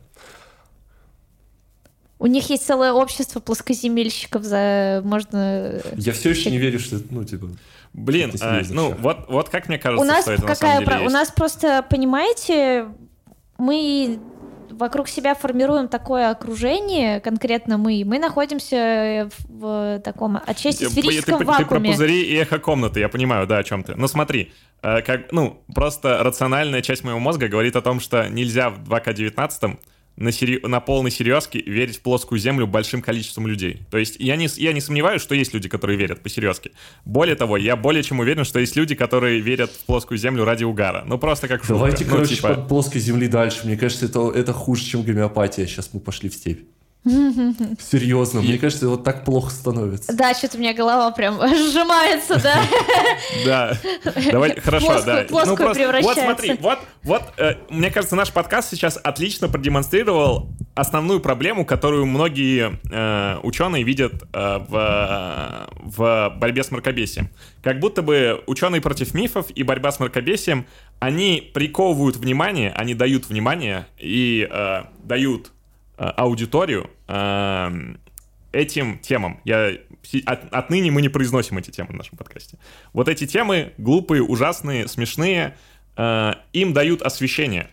У них есть целое общество плоскоземельщиков, за можно... Я все еще не верю, что, ну, типа... Блин, а, ну, вот, вот как мне кажется, у нас что это какая на самом деле про... есть. У нас просто, понимаете, мы вокруг себя формируем такое окружение, конкретно мы, мы находимся в, в таком отчасти Ты- сферическом ты, ты про вакууме. пузыри и эхо комнаты, я понимаю, да, о чем ты. Но смотри, э, как, ну, просто рациональная часть моего мозга говорит о том, что нельзя в 2К19 на, сери- на полной серьезке верить в плоскую землю большим количеством людей. То есть я не, я не сомневаюсь, что есть люди, которые верят по серьезке. Более того, я более чем уверен, что есть люди, которые верят в плоскую землю ради угара. Ну, просто как шутка. Давайте, Ну, короче, типа, по плоской земли дальше. Мне кажется, это, это хуже, чем гомеопатия. Сейчас мы пошли в степь. Серьезно, мне кажется, вот так плохо становится. Да, что-то у меня голова прям сжимается, да. Да. Давай, хорошо, да. плоскую вот смотри, вот, вот, э, мне кажется, наш подкаст сейчас отлично продемонстрировал основную проблему, которую многие э, ученые видят э, в, в борьбе с мракобесием. Как будто бы ученые против мифов и борьба с мракобесием, они приковывают внимание, они дают внимание и дают аудиторию э, этим темам. Я, от- отныне мы не произносим эти темы в нашем подкасте. Вот эти темы глупые, ужасные, смешные, э, им дают освещение.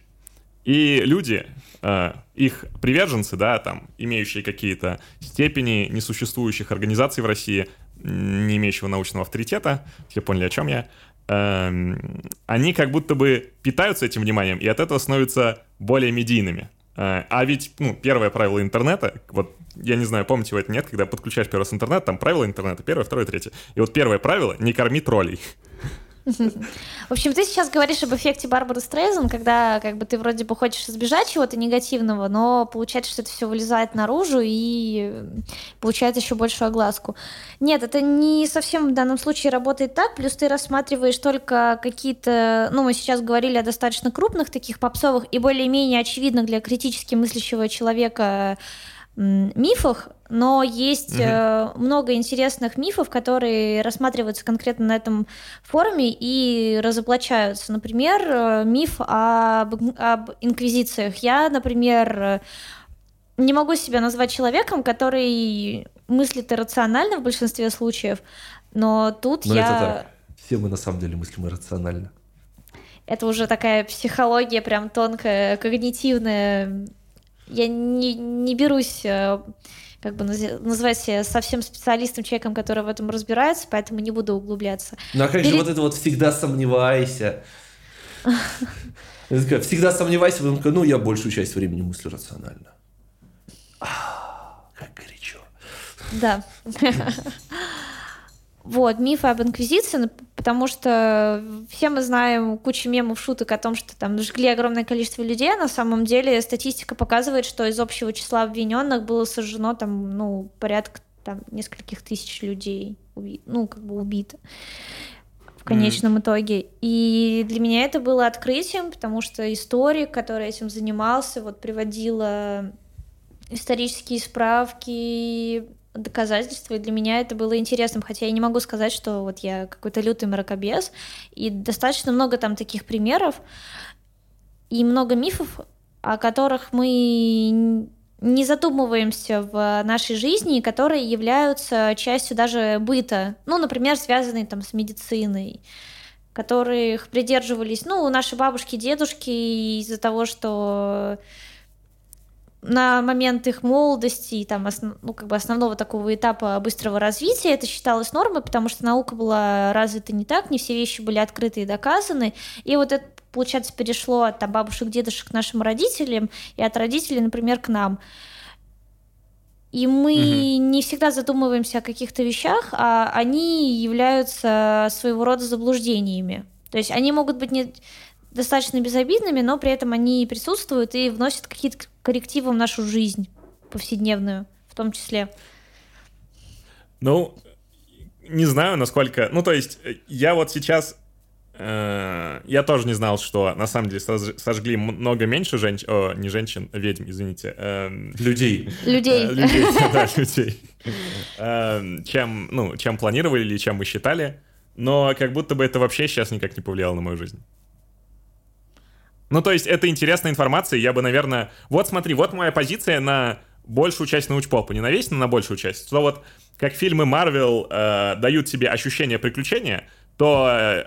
И люди, э, их приверженцы, да, там, имеющие какие-то степени несуществующих организаций в России, не имеющего научного авторитета, все поняли, о чем я, эм, они как будто бы питаются этим вниманием и от этого становятся более медийными. Э, А ведь, ну, первое правило интернета, вот я не знаю, помните вы это нет, когда подключаешь первый раз интернет, там правила интернета, первое, второе, третье. И вот первое правило — не корми троллей. В общем, ты сейчас говоришь об эффекте Барбары Стрейзен, когда как бы ты вроде бы хочешь избежать чего-то негативного, но получается, что это все вылезает наружу и получает еще большую огласку. Нет, это не совсем в данном случае работает так, плюс ты рассматриваешь только какие-то, ну, мы сейчас говорили о достаточно крупных таких попсовых и более-менее очевидных для критически мыслящего человека мифах, но есть э, много интересных мифов, которые рассматриваются конкретно на этом форуме и разоблачаются. Например, э, миф об, об инквизициях. Я, например, э, не могу себя назвать человеком, который мыслит иррационально в большинстве случаев, но тут Но я... это так. Все мы на самом деле мыслим иррационально. Это уже такая психология прям тонкая, когнитивная. Я не, не берусь э, как бы называть себя совсем специалистом, человеком, который в этом разбирается, поэтому не буду углубляться. Ну а как же Перед- вот это вот всегда сомневайся? Всегда сомневайся, потом такая, ну я большую часть времени мыслю рационально. А, Как горячо. Да. Вот, мифы об инквизиции, потому что все мы знаем кучу мемов, шуток о том, что там жгли огромное количество людей, а на самом деле статистика показывает, что из общего числа обвиненных было сожжено там, ну, порядка там нескольких тысяч людей, ну, как бы убито в конечном итоге. И для меня это было открытием, потому что историк, который этим занимался, вот приводила исторические справки, доказательства, и для меня это было интересным, хотя я не могу сказать, что вот я какой-то лютый мракобес, и достаточно много там таких примеров, и много мифов, о которых мы не задумываемся в нашей жизни, которые являются частью даже быта, ну, например, связанные там с медициной, которых придерживались, ну, наши бабушки, дедушки из-за того, что на момент их молодости и там основ- ну, как бы основного такого этапа быстрого развития это считалось нормой, потому что наука была развита не так, не все вещи были открыты и доказаны. И вот это, получается, перешло от там, бабушек, дедушек к нашим родителям и от родителей, например, к нам. И мы не всегда задумываемся о каких-то вещах, а они являются своего рода заблуждениями. То есть они могут быть не достаточно безобидными, но при этом они присутствуют и вносят какие-то коррективы в нашу жизнь повседневную в том числе. Ну, не знаю, насколько... Ну, то есть, э, я вот сейчас... э, я тоже не знал, что на самом деле сож- сожгли много меньше женщин... О, не женщин, а ведьм, извините. эм, Людей. Людей. э, людей, да, людей. Эм, Чем, ну, чем планировали или чем мы считали. но как будто бы это вообще сейчас никак не повлияло на мою жизнь. Ну, то есть, это интересная информация, я бы, наверное... Вот смотри, вот моя позиция на большую часть научпопа, не на весь, но на большую часть. То вот, как фильмы Марвел э, дают тебе ощущение приключения, то э,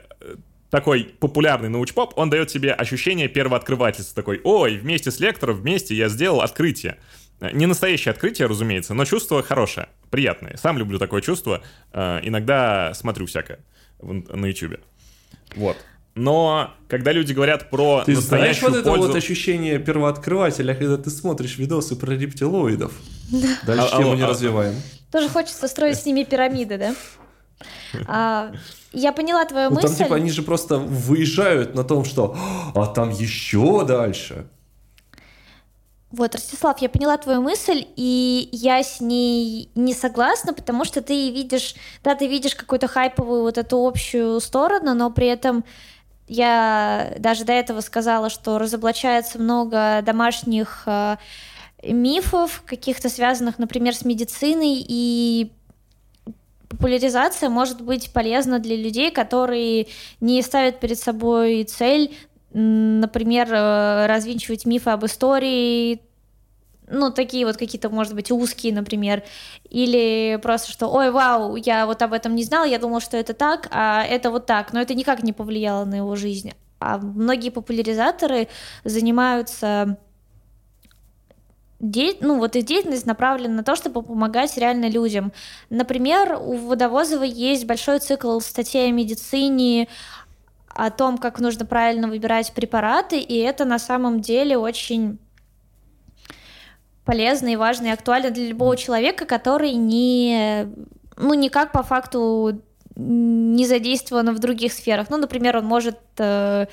такой популярный научпоп, он дает тебе ощущение первооткрывательства. Такой, ой, вместе с лектором, вместе я сделал открытие. Не настоящее открытие, разумеется, но чувство хорошее, приятное. Сам люблю такое чувство. Э, иногда смотрю всякое на YouTube. Вот. Но когда люди говорят про Ты знаешь вот это вот ощущение первооткрывателя, когда ты смотришь видосы про рептилоидов? Дальше а, тему а, не а, развиваем. Тоже хочется строить с ними пирамиды, да? А, я поняла твою ну, мысль. Там типа они же просто выезжают на том, что а там еще дальше. Вот, Ростислав, я поняла твою мысль, и я с ней не согласна, потому что ты видишь, да, ты видишь какую-то хайповую вот эту общую сторону, но при этом я даже до этого сказала, что разоблачается много домашних э, мифов, каких-то связанных, например, с медициной, и популяризация может быть полезна для людей, которые не ставят перед собой цель например, э, развенчивать мифы об истории, ну, такие вот какие-то, может быть, узкие, например, или просто, что, ой, вау, я вот об этом не знал, я думал, что это так, а это вот так, но это никак не повлияло на его жизнь. А многие популяризаторы занимаются де... ну, вот их деятельность направлена на то, чтобы помогать реально людям. Например, у Водовозова есть большой цикл статей о медицине, о том, как нужно правильно выбирать препараты, и это на самом деле очень полезно и важно и актуально для любого человека, который не, ну, никак по факту не задействован в других сферах. Ну, например, он может э,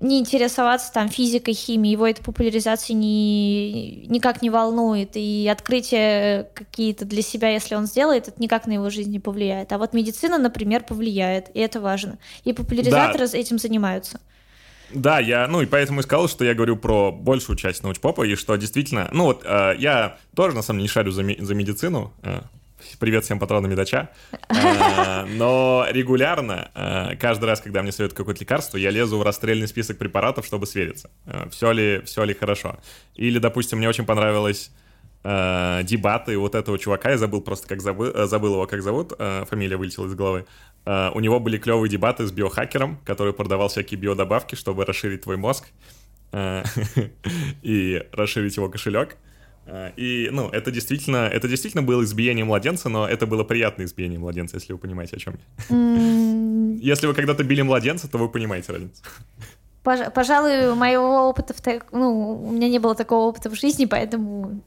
не интересоваться там физикой, химией, его эта популяризация не, никак не волнует, и открытие какие-то для себя, если он сделает, это никак на его жизнь не повлияет. А вот медицина, например, повлияет, и это важно. И популяризаторы да. этим занимаются. Да, я, ну и поэтому и сказал, что я говорю про большую часть научпопа, и что действительно, ну вот э, я тоже на самом деле не шарю за, ми- за медицину, э, Привет всем патронам медача. Э, но регулярно, э, каждый раз, когда мне советуют какое-то лекарство, я лезу в расстрельный список препаратов, чтобы свериться, э, все ли, все ли хорошо. Или, допустим, мне очень понравилось дебаты вот этого чувака, я забыл просто, как забыл, забыл его, как зовут, фамилия вылетела из головы. У него были клевые дебаты с биохакером, который продавал всякие биодобавки, чтобы расширить твой мозг и расширить его кошелек. А, и, ну, это действительно, это действительно было избиение младенца, но это было приятное избиение младенца, если вы понимаете, о чем я. Mm. Если вы когда-то били младенца, то вы понимаете разницу. Пожалуй, моего опыта, в ну, у меня не было такого опыта в жизни, поэтому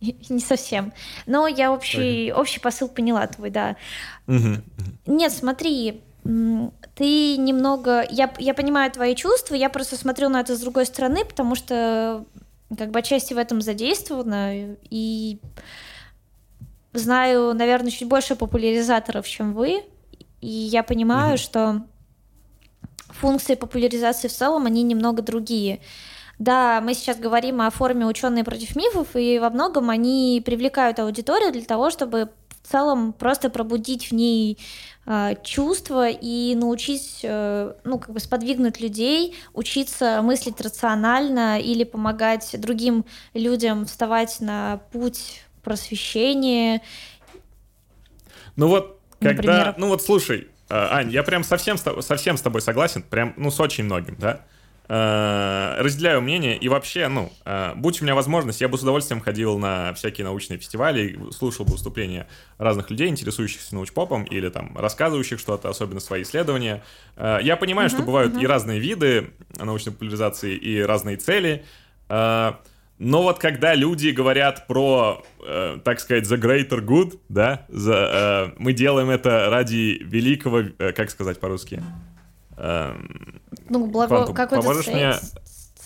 не совсем. Но я общий, okay. общий посыл поняла твой, да. Нет, смотри, ты немного... Я, я понимаю твои чувства, я просто смотрю на это с другой стороны, потому что как бы отчасти в этом задействована, и знаю, наверное, чуть больше популяризаторов, чем вы, и я понимаю, mm-hmm. что функции популяризации в целом, они немного другие. Да, мы сейчас говорим о форме ученые против мифов, и во многом они привлекают аудиторию для того, чтобы в целом просто пробудить в ней э, чувства и научить, э, ну, как бы сподвигнуть людей, учиться мыслить рационально или помогать другим людям вставать на путь просвещения. Ну вот, когда, Например. ну вот слушай, э, Ань, я прям совсем, совсем с тобой согласен, прям, ну, с очень многим, да. Э, разделяю мнение, и вообще, ну, э, будь у меня возможность, я бы с удовольствием ходил на всякие научные фестивали, слушал бы выступления разных людей, интересующихся научпопом или там рассказывающих что-то, особенно свои исследования. Э, я понимаю, uh-huh, что бывают uh-huh. и разные виды научной популяризации, и разные цели, но вот когда люди говорят про, э, так сказать, the greater good, да, за, э, мы делаем это ради великого, э, как сказать по-русски, ну, благо... какой-то цель, мне...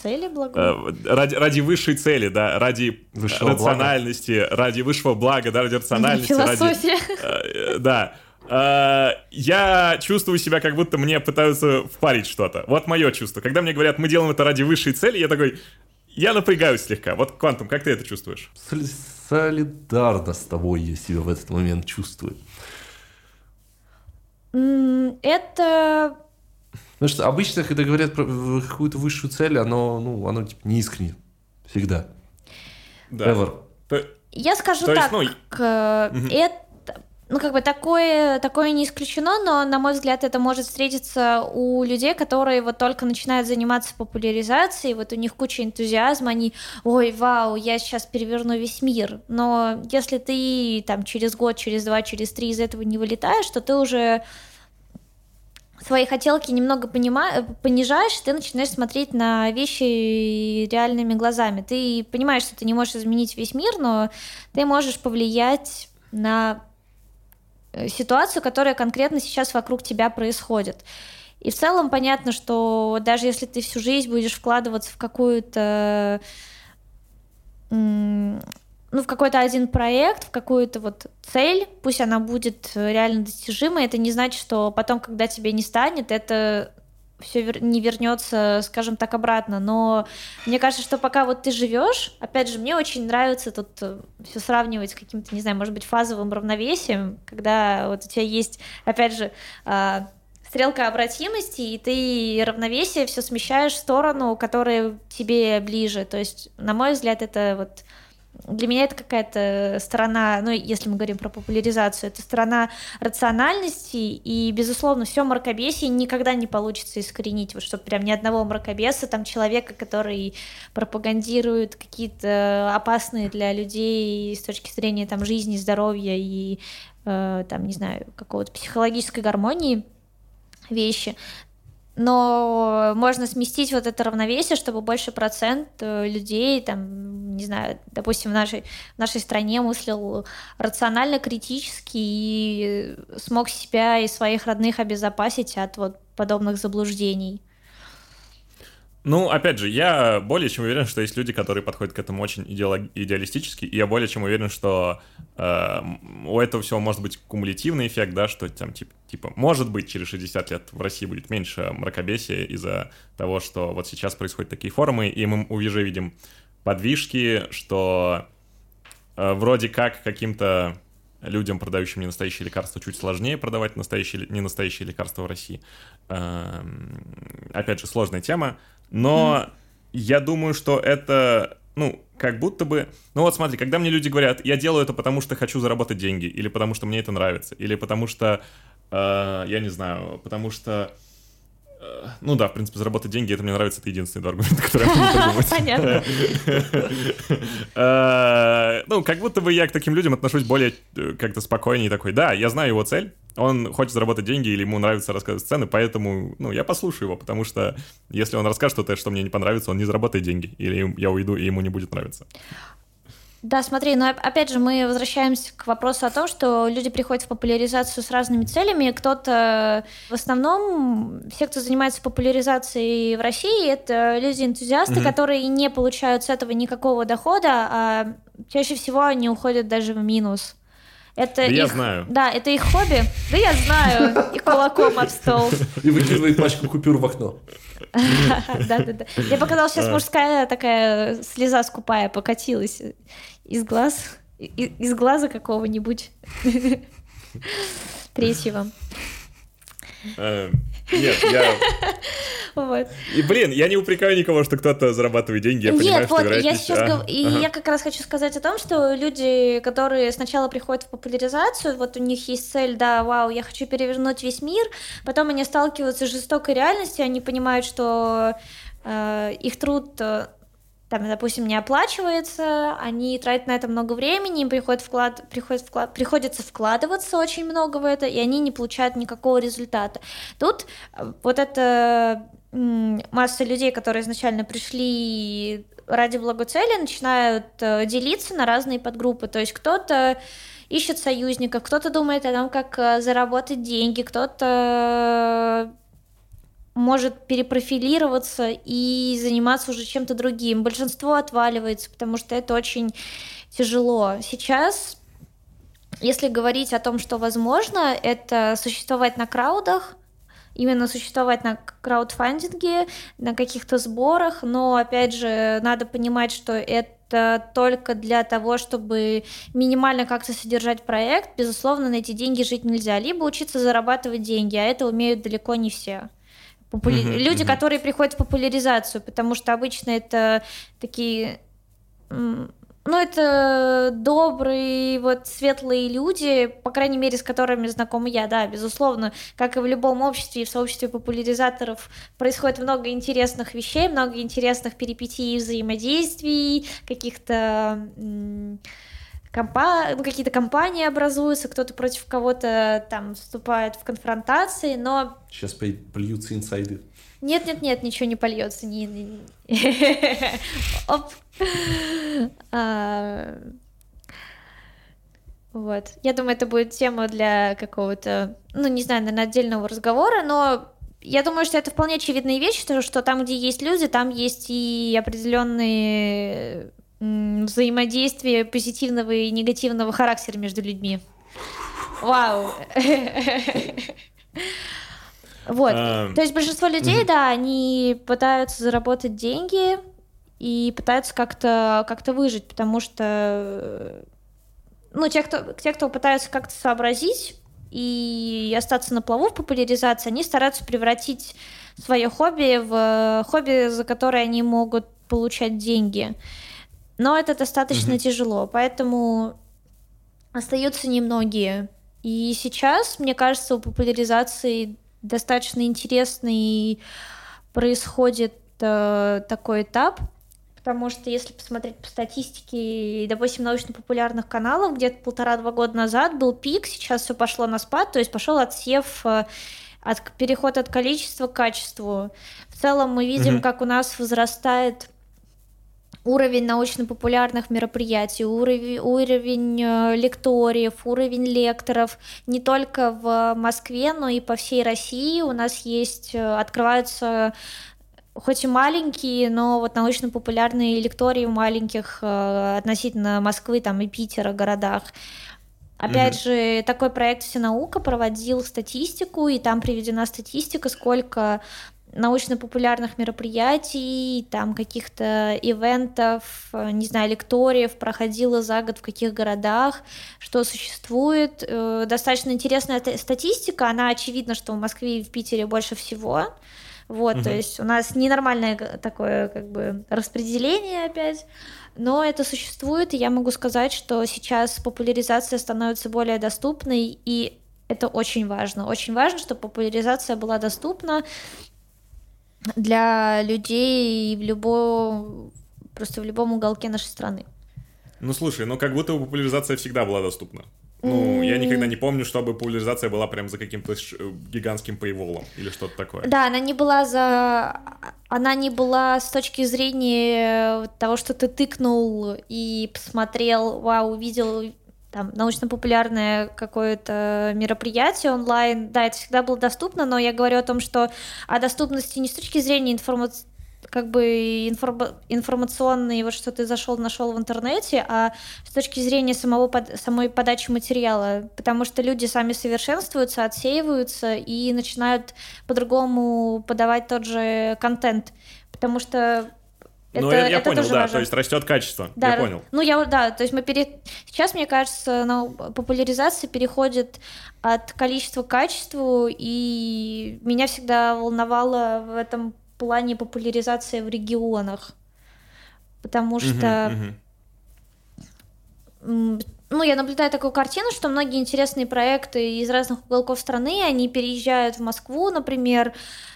цели благо... Э, ради, ради высшей цели, да, ради Высшего рациональности, блага. ради высшего блага, да, ради рациональности. Философия. Ради, э, да. Э, я чувствую себя, как будто мне пытаются впарить что-то. Вот мое чувство. Когда мне говорят, мы делаем это ради высшей цели, я такой, я напрягаюсь слегка. Вот, Квантум, как ты это чувствуешь? Солидарно с тобой я себя в этот момент чувствую. Это Потому что обычно, когда говорят про какую-то высшую цель, оно, ну, оно типа не искренне. Всегда. Да. Ever. То, Я скажу то так, есть, ну... это ну, как бы такое, такое не исключено, но, на мой взгляд, это может встретиться у людей, которые вот только начинают заниматься популяризацией, вот у них куча энтузиазма, они, ой, вау, я сейчас переверну весь мир. Но если ты там через год, через два, через три из этого не вылетаешь, то ты уже свои хотелки немного понима... понижаешь, ты начинаешь смотреть на вещи реальными глазами. Ты понимаешь, что ты не можешь изменить весь мир, но ты можешь повлиять на э, ситуацию, которая конкретно сейчас вокруг тебя происходит. И в целом понятно, что даже если ты всю жизнь будешь вкладываться в какую-то ну, в какой-то один проект, в какую-то вот цель, пусть она будет реально достижимой, это не значит, что потом, когда тебе не станет, это все не вернется, скажем так, обратно. Но мне кажется, что пока вот ты живешь, опять же, мне очень нравится тут э, все сравнивать с каким-то, не знаю, может быть, фазовым равновесием, когда вот у тебя есть, опять же, а, стрелка обратимости, и ты равновесие все смещаешь в сторону, которая тебе ближе. То есть, на мой взгляд, это вот для меня это какая-то сторона, ну, если мы говорим про популяризацию, это сторона рациональности, и, безусловно, все мракобесие никогда не получится искоренить, вот чтобы прям ни одного мракобеса, там, человека, который пропагандирует какие-то опасные для людей с точки зрения, там, жизни, здоровья и, э, там, не знаю, какого-то психологической гармонии вещи, но можно сместить вот это равновесие, чтобы больше процент э, людей, там, не знаю, допустим, в нашей, в нашей стране мыслил рационально, критически и смог себя и своих родных обезопасить от вот подобных заблуждений. Ну, опять же, я более чем уверен, что есть люди, которые подходят к этому очень идеолог... идеалистически, и я более чем уверен, что э, у этого всего может быть кумулятивный эффект, да, что там, типа, типа, может быть, через 60 лет в России будет меньше мракобесия из-за того, что вот сейчас происходят такие форумы, и мы уже видим подвижки, что э, вроде как каким-то людям, продающим ненастоящие лекарства, чуть сложнее продавать настоящие, ненастоящие лекарства в России. Э, опять же, сложная тема. Но mm. я думаю, что это, ну, как будто бы... Ну вот смотри, когда мне люди говорят, я делаю это потому, что хочу заработать деньги, или потому, что мне это нравится, или потому что, я не знаю, потому что Э, ну да, в принципе, заработать деньги, это мне нравится, это единственный аргумент, который я могу придумать. Понятно. Э, ну, как будто бы я к таким людям отношусь более э, как-то спокойнее такой, да, я знаю его цель, он хочет заработать деньги или ему нравится рассказывать сцены, поэтому, ну, я послушаю его, потому что если он расскажет что-то, что мне не понравится, он не заработает деньги, или я уйду, и ему не будет нравиться. Да, смотри, но опять же мы возвращаемся к вопросу о том, что люди приходят в популяризацию с разными целями. Кто-то, в основном, все, кто занимается популяризацией в России, это люди-энтузиасты, угу. которые не получают с этого никакого дохода, а чаще всего они уходят даже в минус. Это да их, я знаю. Да, это их хобби. Да я знаю. И кулаком об стол. И выкидывает пачку купюр в окно. Да-да-да. Я показалось, сейчас мужская такая слеза скупая покатилась из глаз, из глаза какого-нибудь третьего. Э, нет, я... Вот. И, блин, я не упрекаю никого, что кто-то зарабатывает деньги, я Нет, понимаю, вот, что я сейчас а, гов... И ага. я как раз хочу сказать о том, что люди, которые сначала приходят в популяризацию, вот у них есть цель, да, вау, я хочу перевернуть весь мир, потом они сталкиваются с жестокой реальностью, они понимают, что э, их труд э, там, допустим, не оплачивается, они тратят на это много времени, им приходит вклад, приходит вклад, приходится вкладываться очень много в это, и они не получают никакого результата. Тут э, вот эта масса людей, которые изначально пришли ради благоцели, начинают э, делиться на разные подгруппы. То есть кто-то ищет союзников, кто-то думает о том, как э, заработать деньги, кто-то может перепрофилироваться и заниматься уже чем-то другим. Большинство отваливается, потому что это очень тяжело. Сейчас, если говорить о том, что возможно, это существовать на краудах, именно существовать на краудфандинге, на каких-то сборах, но, опять же, надо понимать, что это только для того, чтобы минимально как-то содержать проект, безусловно, на эти деньги жить нельзя. Либо учиться зарабатывать деньги, а это умеют далеко не все. Популя... Mm-hmm, Люди, mm-hmm. которые приходят в популяризацию, потому что обычно это такие ну, это добрые, вот светлые люди, по крайней мере, с которыми знакома я, да, безусловно, как и в любом обществе и в сообществе популяризаторов происходит много интересных вещей, много интересных перипетий взаимодействий, каких-то компа... ну, какие-то компании образуются, кто-то против кого-то там вступает в конфронтации, но... Сейчас польются инсайды. Нет, нет, нет, ничего не польется. Не, не, Оп. А... Вот. Я думаю, это будет тема для какого-то, ну, не знаю, наверное, отдельного разговора, но я думаю, что это вполне очевидная вещь, что, что там, где есть люди, там есть и определенные взаимодействия позитивного и негативного характера между людьми. Вау. Вот. А... То есть большинство людей, да, они пытаются заработать деньги и пытаются как-то как выжить, потому что ну, те, кто, те, кто пытаются как-то сообразить и остаться на плаву в популяризации, они стараются превратить свое хобби в хобби, за которое они могут получать деньги. Но это достаточно mm тяжело, поэтому остаются немногие. И сейчас, мне кажется, у популяризации достаточно интересный происходит э, такой этап, потому что если посмотреть по статистике, допустим, научно-популярных каналов, где-то полтора-два года назад был пик, сейчас все пошло на спад, то есть пошел отсев э, от, переход от количества к качеству. В целом мы видим, угу. как у нас возрастает уровень научно-популярных мероприятий, уровень, уровень э, лекториев, уровень лекторов не только в Москве, но и по всей России. У нас есть, э, открываются хоть и маленькие, но вот научно-популярные лектории в маленьких э, относительно Москвы там и Питера городах. Опять mm-hmm. же, такой проект «Все наука» проводил статистику, и там приведена статистика, сколько научно-популярных мероприятий, там каких-то ивентов, э, не знаю, лекториев проходила за год в каких городах, что существует. Э, достаточно интересная статистика, она очевидна, что в Москве и в Питере больше всего. Вот, угу. то есть у нас ненормальное такое как бы распределение опять, но это существует, и я могу сказать, что сейчас популяризация становится более доступной, и это очень важно. Очень важно, чтобы популяризация была доступна, для людей в любом, просто в любом уголке нашей страны. Ну слушай, ну как будто популяризация всегда была доступна. Ну, я никогда не помню, чтобы популяризация была прям за каким-то гигантским пейволом или что-то такое. Да, она не была за... Она не была с точки зрения того, что ты тыкнул и посмотрел, вау, увидел там научно-популярное какое-то мероприятие онлайн, да, это всегда было доступно, но я говорю о том, что о доступности не с точки зрения информации как бы информ... информационный, вот что ты зашел, нашел в интернете, а с точки зрения самого под... самой подачи материала, потому что люди сами совершенствуются, отсеиваются и начинают по-другому подавать тот же контент, потому что ну, это, я это понял, да, важно. то есть растет качество. Да, я понял. Ну, я, да, то есть мы пере... сейчас, мне кажется, ну, популяризация переходит от количества к качеству, и меня всегда волновало в этом плане популяризация в регионах, потому что угу, угу. Ну, я наблюдаю такую картину, что многие интересные проекты из разных уголков страны, они переезжают в Москву, например.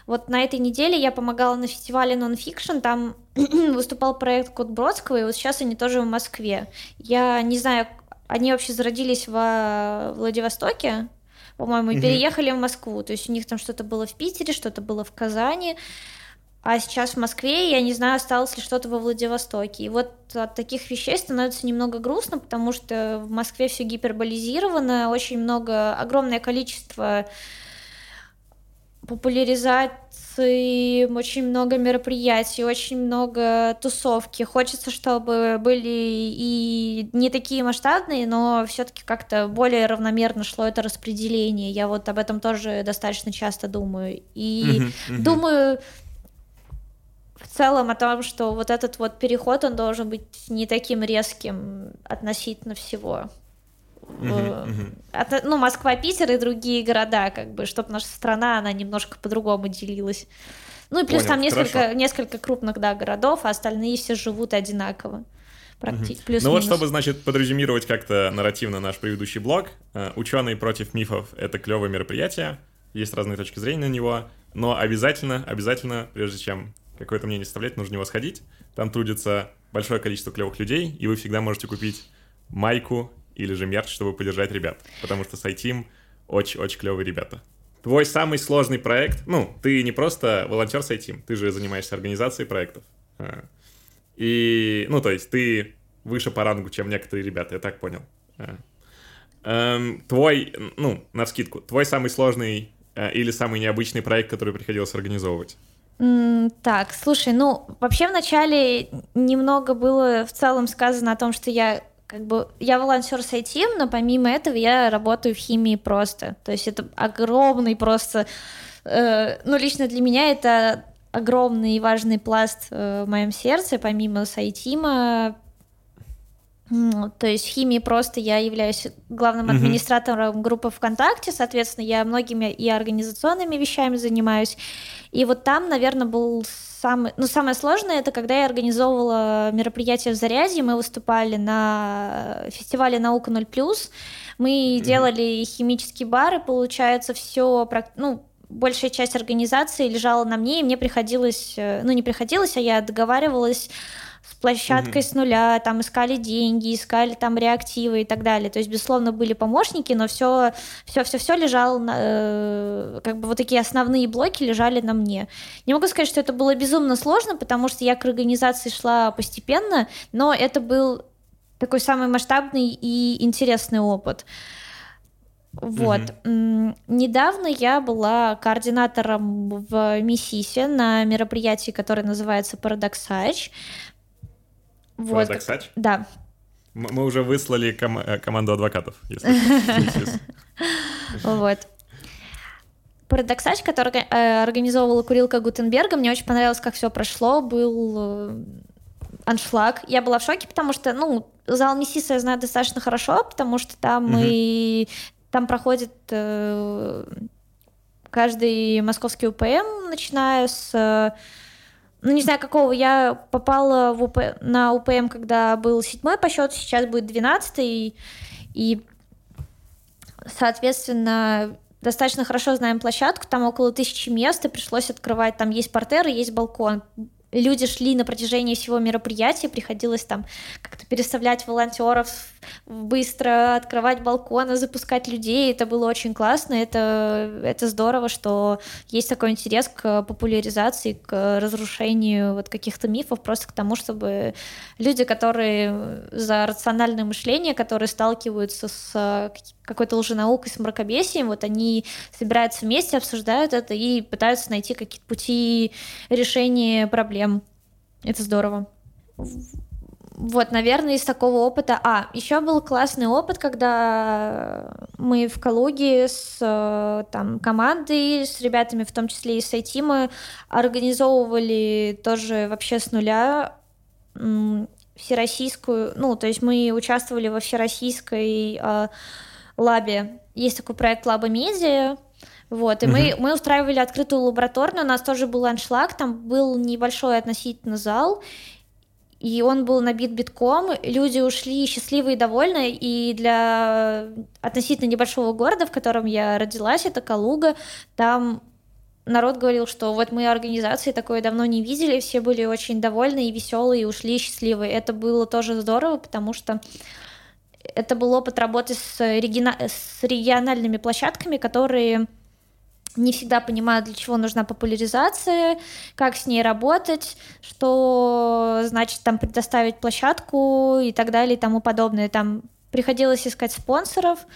Вот на этой неделе я помогала на фестивале Nonfiction, там выступал проект Код Бродского, и вот сейчас они тоже в Москве. Я не знаю, они вообще зародились во Владивостоке, по-моему, и переехали в Москву. То есть у них там что-то было в Питере, что-то было в Казани. А сейчас в Москве, я не знаю, осталось ли что-то во Владивостоке. И вот от таких вещей становится немного грустно, потому что в Москве все гиперболизировано, очень много, огромное количество популяризации, очень много мероприятий, очень много тусовки. Хочется, чтобы были и не такие масштабные, но все-таки как-то более равномерно шло это распределение. Я вот об этом тоже достаточно часто думаю. И думаю, целом о том, что вот этот вот переход, он должен быть не таким резким относительно всего. Uh-huh, uh-huh. ну, Москва, Питер и другие города, как бы, чтобы наша страна, она немножко по-другому делилась. Ну и плюс Понял, там несколько, несколько крупных, да, городов, а остальные все живут одинаково. Угу. Ну вот, чтобы, значит, подрезюмировать как-то нарративно наш предыдущий блог, э, «Ученые против мифов» — это клевое мероприятие, есть разные точки зрения на него, но обязательно, обязательно, прежде чем какое-то мнение составлять, нужно него сходить. Там трудится большое количество клевых людей, и вы всегда можете купить майку или же мерч, чтобы поддержать ребят, потому что Сайтим очень-очень клевые ребята. Твой самый сложный проект, ну, ты не просто волонтер Сайтим, ты же занимаешься организацией проектов. А, и, ну, то есть ты выше по рангу, чем некоторые ребята, я так понял. А. Эм, твой, ну, на скидку, твой самый сложный э, или самый необычный проект, который приходилось организовывать? Так, слушай, ну, вообще вначале немного было в целом сказано о том, что я как бы я волонтер с IT, но помимо этого я работаю в химии просто. То есть это огромный просто, э, ну лично для меня это огромный и важный пласт э, в моем сердце, помимо Сайтима. То есть в химии просто я являюсь главным администратором группы ВКонтакте, соответственно, я многими и организационными вещами занимаюсь. И вот там, наверное, был самый... Ну, самое сложное, это когда я организовывала мероприятие в Заряде, мы выступали на фестивале «Наука 0+,» мы mm-hmm. делали химические бары, получается, все, ну, большая часть организации лежала на мне, и мне приходилось, э, ну не приходилось, а я договаривалась с площадкой mm-hmm. с нуля, там искали деньги, искали там реактивы и так далее. То есть, безусловно, были помощники, но все, все, все, все лежало, на, э, как бы вот такие основные блоки лежали на мне. Не могу сказать, что это было безумно сложно, потому что я к организации шла постепенно, но это был такой самый масштабный и интересный опыт. Вот. Mm-hmm. Недавно я была координатором в Миссисе на мероприятии, которое называется Парадоксач. Вот. Парадоксач? Да. Мы уже выслали ком- э, команду адвокатов, если Вот. Парадоксач, который э, организовывала Курилка Гутенберга, мне очень понравилось, как все прошло, был э, аншлаг. Я была в шоке, потому что, ну, зал Миссиса я знаю достаточно хорошо, потому что там мы там проходит э, каждый московский УПМ, начиная с... Э, ну, не знаю, какого. Я попала в УП, на УПМ, когда был седьмой по счету, сейчас будет двенадцатый. И, соответственно, достаточно хорошо знаем площадку, там около тысячи мест, и пришлось открывать, там есть портеры, есть балкон люди шли на протяжении всего мероприятия, приходилось там как-то переставлять волонтеров, быстро открывать балконы, запускать людей, это было очень классно, это, это здорово, что есть такой интерес к популяризации, к разрушению вот каких-то мифов, просто к тому, чтобы люди, которые за рациональное мышление, которые сталкиваются с какой-то лженаукой, с мракобесием, вот они собираются вместе, обсуждают это и пытаются найти какие-то пути решения проблем. Это здорово. Вот, наверное, из такого опыта. А, еще был классный опыт, когда мы в Калуге с там, командой, с ребятами, в том числе и с IT, организовывали тоже вообще с нуля всероссийскую, ну, то есть мы участвовали во всероссийской э, лабе. Есть такой проект Лаба Медиа, вот, и угу. мы, мы устраивали открытую лабораторную, у нас тоже был аншлаг, там был небольшой относительно зал, и он был набит битком, люди ушли счастливые и довольны, и для относительно небольшого города, в котором я родилась, это Калуга, там народ говорил, что вот мы организации такое давно не видели, все были очень довольны и веселые, и ушли счастливые. Это было тоже здорово, потому что это был опыт работы с, региона... с региональными площадками, которые не всегда понимают, для чего нужна популяризация, как с ней работать, что значит там предоставить площадку и так далее и тому подобное. Там приходилось искать спонсоров,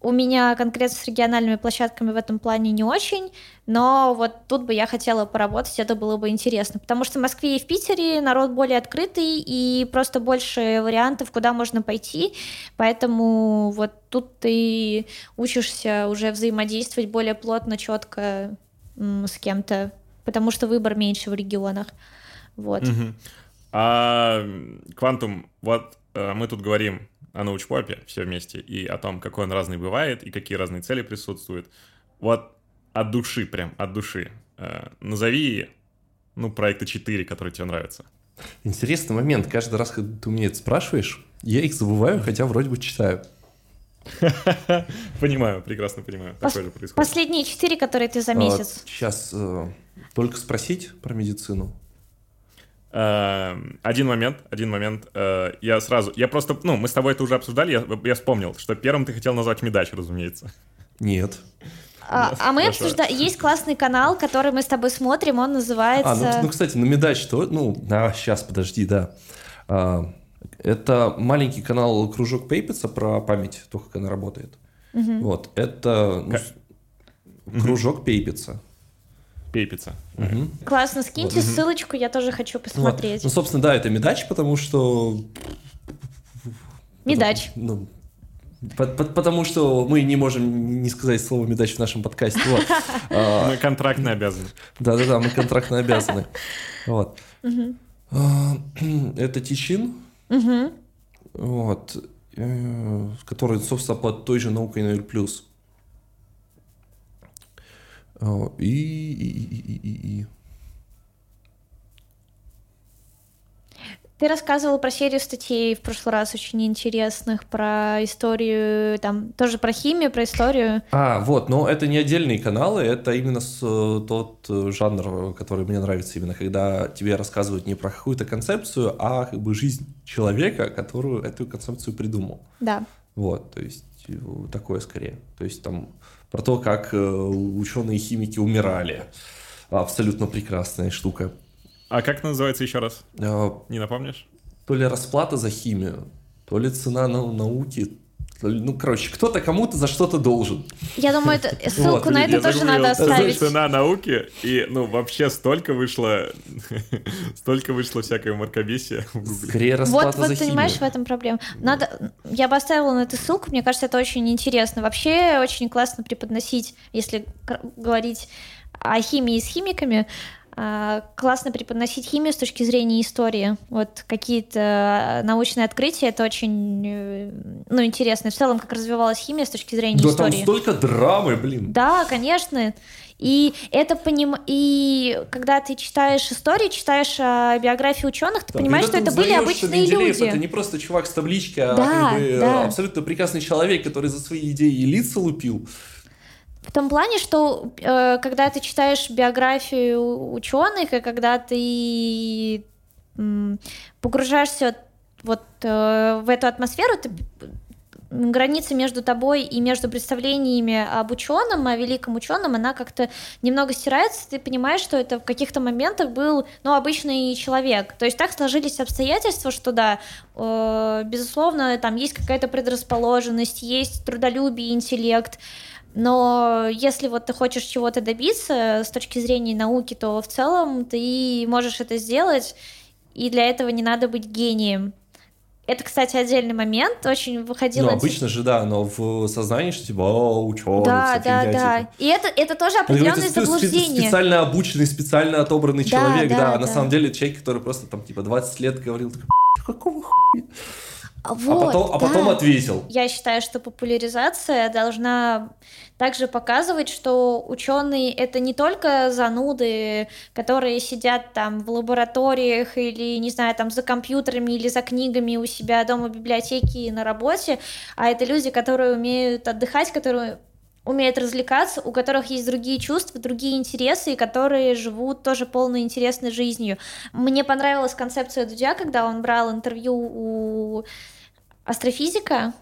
у меня конкретно с региональными площадками в этом плане не очень, но вот тут бы я хотела поработать, это было бы интересно, потому что в Москве и в Питере народ более открытый и просто больше вариантов, куда можно пойти, поэтому вот тут ты учишься уже взаимодействовать более плотно, четко с кем-то, потому что выбор меньше в регионах. Вот. А квантум, вот э, мы тут говорим о научпопе все вместе и о том, какой он разный бывает и какие разные цели присутствуют. Вот от души прям, от души. э, назови, ну, проекты 4, которые тебе нравятся. Интересный момент. Каждый раз, когда ты у меня это спрашиваешь, я их забываю, хотя вроде бы читаю. Понимаю, прекрасно понимаю. Такое же происходит. Последние четыре, которые ты за месяц. сейчас только спросить про медицину. Э, Один момент, один момент. Э, Я сразу, я просто, ну, мы с тобой это уже обсуждали, я, я вспомнил, что первым ты хотел назвать Медач, разумеется. Нет. А, а мы обсуждаем... Есть классный канал, который мы с тобой смотрим, он называется... А, ну, ну, кстати, на Медач, то, ну, а, сейчас, подожди, да. А, это маленький канал Кружок Пейпица про память, то, как она работает. Вот, это ну, Ка- с- Кружок Пейпица. Пейпица. Мгм. Классно, скиньте ссылочку, я тоже хочу Вот. посмотреть. Ну, собственно, да, это Медач, потому что... Медач. Ну, по- по- потому что мы не можем не сказать слово «медач» в нашем подкасте. Вот. А, Мы контрактно обязаны. Да-да-да, мы контрактно обязаны. Вот. А, Это Тичин, вот, э, который, собственно, под той же наукой на плюс. А, И, и, и, и, и, и. Ты рассказывал про серию статей в прошлый раз очень интересных, про историю, там, тоже про химию, про историю. А, вот, но это не отдельные каналы, это именно с, э, тот э, жанр, который мне нравится именно, когда тебе рассказывают не про какую-то концепцию, а как бы жизнь человека, которую эту концепцию придумал. Да. Вот, то есть э, такое скорее. То есть там про то, как ученые химики умирали. Абсолютно прекрасная штука. А как называется еще раз? Э, Не напомнишь? То ли расплата за химию, то ли цена на науки. Ну, короче, кто-то кому-то за что-то должен. Я думаю, это, ссылку Вот, на я это тоже загуглил надо оставить. Цена науки, и, ну, вообще столько вышло, столько вышло всякое мракобесия в Гугле. Скорее расплата Вот, за вот химию. понимаешь, в этом проблема. Надо, я бы оставила на эту ссылку, мне кажется, это очень интересно. Вообще очень классно преподносить, если говорить о химии с химиками, классно преподносить химию с точки зрения истории. Вот какие-то научные открытия, это очень э, ну, интересно. В целом, как развивалась химия с точки зрения Да там истории. столько драмы, блин. Да, конечно. И это поним... И когда ты читаешь истории, читаешь а, биографии ученых, ты Там, понимаешь, что это были что обычные Менделеев люди. Это не просто чувак с таблички, а Да, как бы, э, да. абсолютно прекрасный человек, который за свои идеи и лица лупил. В том плане, что э, когда ты читаешь биографию ученых, и когда ты погружаешься вот э, в эту атмосферу, ты, граница между тобой и между представлениями об ученом, о великом ученом, она как-то немного стирается, ты понимаешь, что это в каких-то моментах был, ну, обычный человек. То есть так сложились обстоятельства, что да, э, безусловно, там есть какая-то предрасположенность, есть трудолюбие, интеллект, но если вот ты хочешь чего-то добиться с точки зрения науки, то в целом ты можешь это сделать, и для этого не надо быть гением. Это, кстати, отдельный момент, очень выходило... Ну, обычно же, да, но в сознании, что типа, о, ученый, Да, да, фигня, да. типа. И это, это тоже Ну, определенное это заблуждение. специально обученный, специально отобранный Да, человек, да, да, а на да. самом деле человек, который просто там типа 20 лет говорил, такой, «Б***ь, какого хуя? А Вот, потом, а потом ответил. Я считаю, что популяризация должна также показывать, что ученые это не только зануды, которые сидят там в лабораториях или, не знаю, там за компьютерами или за книгами у себя дома в библиотеке и на работе, а это люди, которые умеют отдыхать, которые умеют развлекаться, у которых есть другие чувства, другие интересы, и которые живут тоже полной интересной жизнью. Мне понравилась концепция Дудя, когда он брал интервью у астрофизика,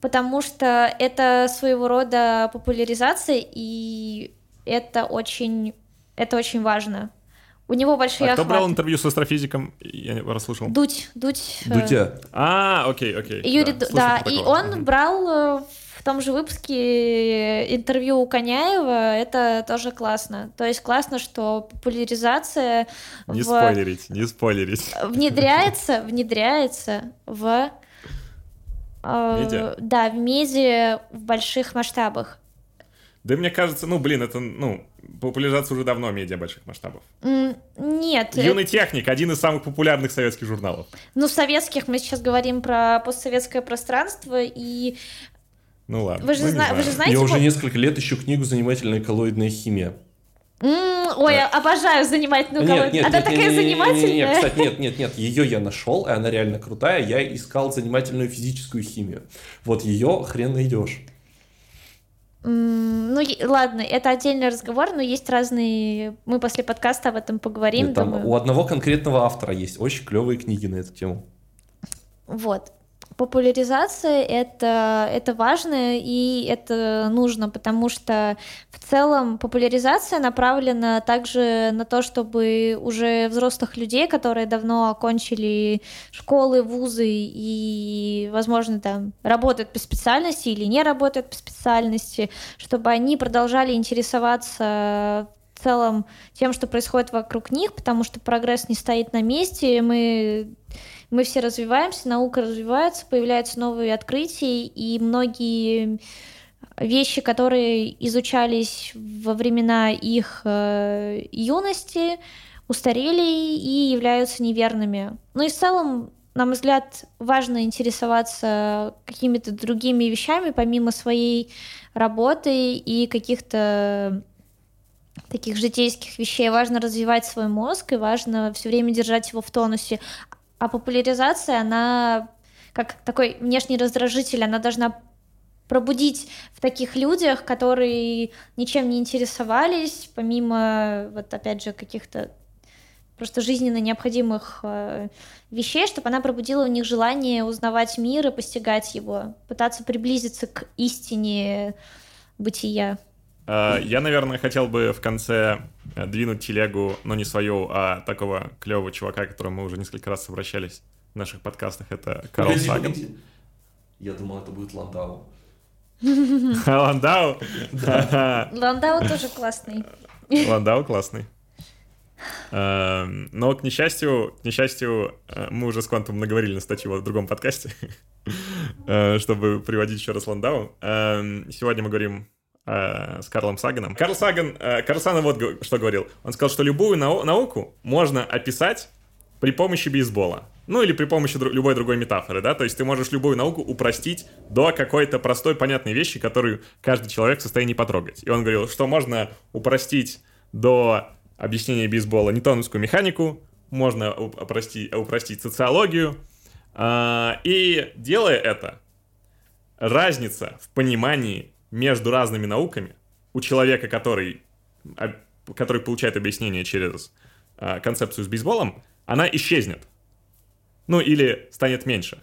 потому что это своего рода популяризация, и это очень, это очень важно. У него большие А кто брал охваты. интервью с астрофизиком? Я не расслышал. Дудь, Дудь. э, Дудя. А, окей, окей. Юрий, да, да, и он Мгм. брал э, в том же выпуске интервью у Коняева, это тоже классно. То есть классно, что популяризация Не в- спойлерить, не спойлерить. внедряется, внедряется в э, Медиа? да, в медиа в больших масштабах. Да мне кажется, ну, блин, это, ну, популяризация уже давно медиа больших масштабов. Нет. Юный это... техник, один из самых популярных советских журналов. Ну, советских мы сейчас говорим про постсоветское пространство, и ну ладно. Вы же, ну, зна- вы же знаете... Я уже несколько лет ищу книгу «Занимательная коллоидная химия». Ой, я обожаю занимательную. Нет, нет, Она нет, такая нет, занимательная. Нет, нет, кстати, нет, нет, нет, ее я нашел, и она реально крутая. Я искал занимательную физическую химию. Вот ее хрен найдешь. Ну, ладно, это отдельный разговор, но есть разные... Мы после подкаста об этом поговорим. Нет, там у одного конкретного автора есть очень клевые книги на эту тему. Вот популяризация это, это важно и это нужно, потому что в целом популяризация направлена также на то, чтобы уже взрослых людей, которые давно окончили школы, вузы и, возможно, там работают по специальности или не работают по специальности, чтобы они продолжали интересоваться в целом тем, что происходит вокруг них, потому что прогресс не стоит на месте, мы мы все развиваемся, наука развивается, появляются новые открытия, и многие вещи, которые изучались во времена их э, юности, устарели и являются неверными. Ну и в целом, на мой взгляд, важно интересоваться какими-то другими вещами, помимо своей работы и каких-то таких житейских вещей. Важно развивать свой мозг и важно все время держать его в тонусе. А популяризация, она как такой внешний раздражитель, она должна пробудить в таких людях, которые ничем не интересовались, помимо, вот опять же, каких-то просто жизненно необходимых э, вещей, чтобы она пробудила в них желание узнавать мир и постигать его, пытаться приблизиться к истине бытия. А, я, наверное, хотел бы в конце э, двинуть телегу, но не свою, а такого клевого чувака, к которому мы уже несколько раз обращались в наших подкастах. Это Карл погоди, Саган. Погоди. Я думал, это будет Ландау. Ландау? Ландау тоже классный. Ландау классный. Эм, но, к несчастью, к несчастью, э, мы уже с Квантом наговорили на статью в другом подкасте, э, чтобы приводить еще раз Ландау. Эм, сегодня мы говорим э, с Карлом Саганом. Карл Саган, э, Карл Саган вот что говорил. Он сказал, что любую нау- науку можно описать при помощи бейсбола. Ну или при помощи дру- любой другой метафоры, да, то есть ты можешь любую науку упростить до какой-то простой, понятной вещи, которую каждый человек в состоянии потрогать. И он говорил, что можно упростить до объяснения бейсбола ньютоновскую механику, можно упростить, упростить социологию, э, и делая это, разница в понимании между разными науками у человека, который, который получает объяснение через э, концепцию с бейсболом, она исчезнет. Ну или станет меньше.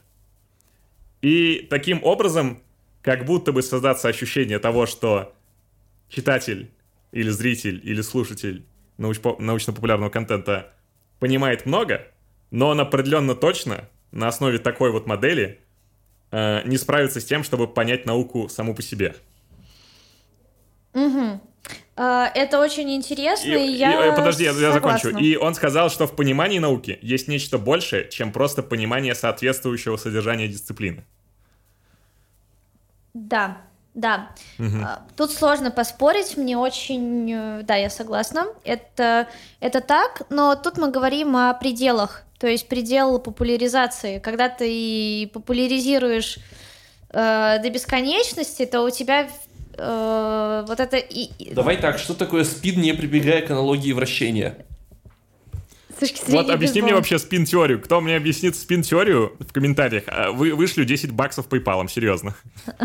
И таким образом, как будто бы создаться ощущение того, что читатель или зритель или слушатель науч- научно-популярного контента понимает много, но он определенно точно на основе такой вот модели э, не справится с тем, чтобы понять науку саму по себе. Угу. Это очень интересно, и, и я и, Подожди, я, я закончу. И он сказал, что в понимании науки есть нечто большее, чем просто понимание соответствующего содержания дисциплины. Да, да. Угу. Тут сложно поспорить, мне очень... Э, да, я согласна. Это, это так, но тут мы говорим о пределах. То есть предел популяризации. Когда ты популяризируешь э, до бесконечности, то у тебя э, вот это... И... Давай так, что такое спин, не прибегая к аналогии вращения? Вот объясни мне вообще спин-теорию. Кто мне объяснит спин-теорию в комментариях? А, вы вышлю 10 баксов PayPal, серьезно.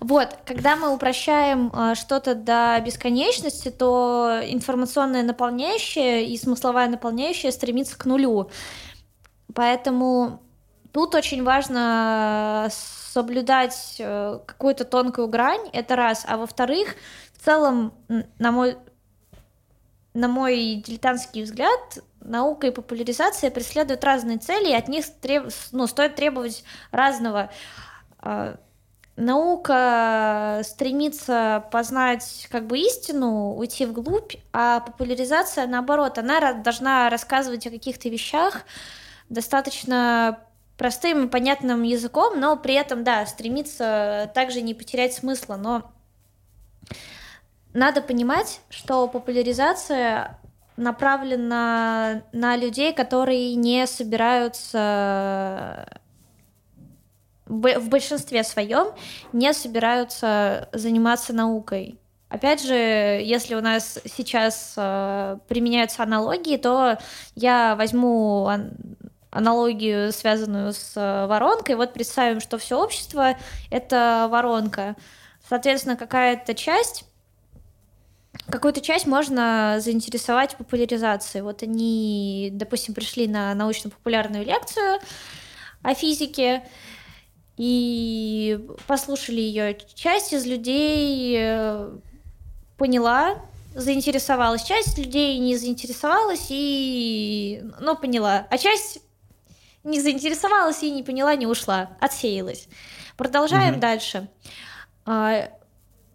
Вот, когда мы упрощаем э, что-то до бесконечности, то информационная наполняющая и смысловая наполняющая стремится к нулю. Поэтому тут очень важно соблюдать э, какую-то тонкую грань, это раз. А во-вторых, в целом, на мой, на мой дилетантский взгляд, наука и популяризация преследуют разные цели, и от них треб... ну, стоит требовать разного. А, наука стремится познать как бы истину, уйти вглубь, а популяризация, наоборот, она должна рассказывать о каких-то вещах достаточно простым и понятным языком, но при этом, да, стремиться также не потерять смысла. Но надо понимать, что популяризация направлена на людей, которые не собираются в большинстве своем не собираются заниматься наукой. Опять же, если у нас сейчас э, применяются аналогии, то я возьму аналогию, связанную с э, воронкой. Вот представим, что все общество — это воронка. Соответственно, какая-то часть какую-то часть можно заинтересовать популяризацией. Вот они, допустим, пришли на научно-популярную лекцию о физике, и послушали ее. Часть из людей э, поняла, заинтересовалась, часть людей не заинтересовалась и, ну, поняла, а часть не заинтересовалась и не поняла, не ушла, отсеялась. Продолжаем угу. дальше. А,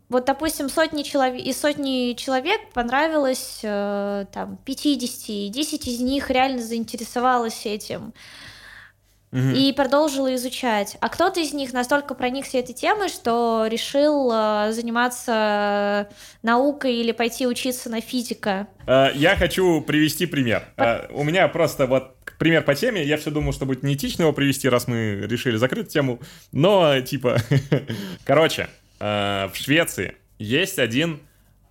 вот, допустим, сотни человек, из сотни человек понравилось э, там 50, 10 из них реально заинтересовалось этим и продолжила изучать. А кто-то из них настолько проникся этой темой, что решил э, заниматься наукой или пойти учиться на физика. Э, я хочу привести пример. По... Э, у меня просто вот пример по теме. Я все думал, что будет неэтично его привести, раз мы решили закрыть тему. Но, типа, короче, э, в Швеции есть один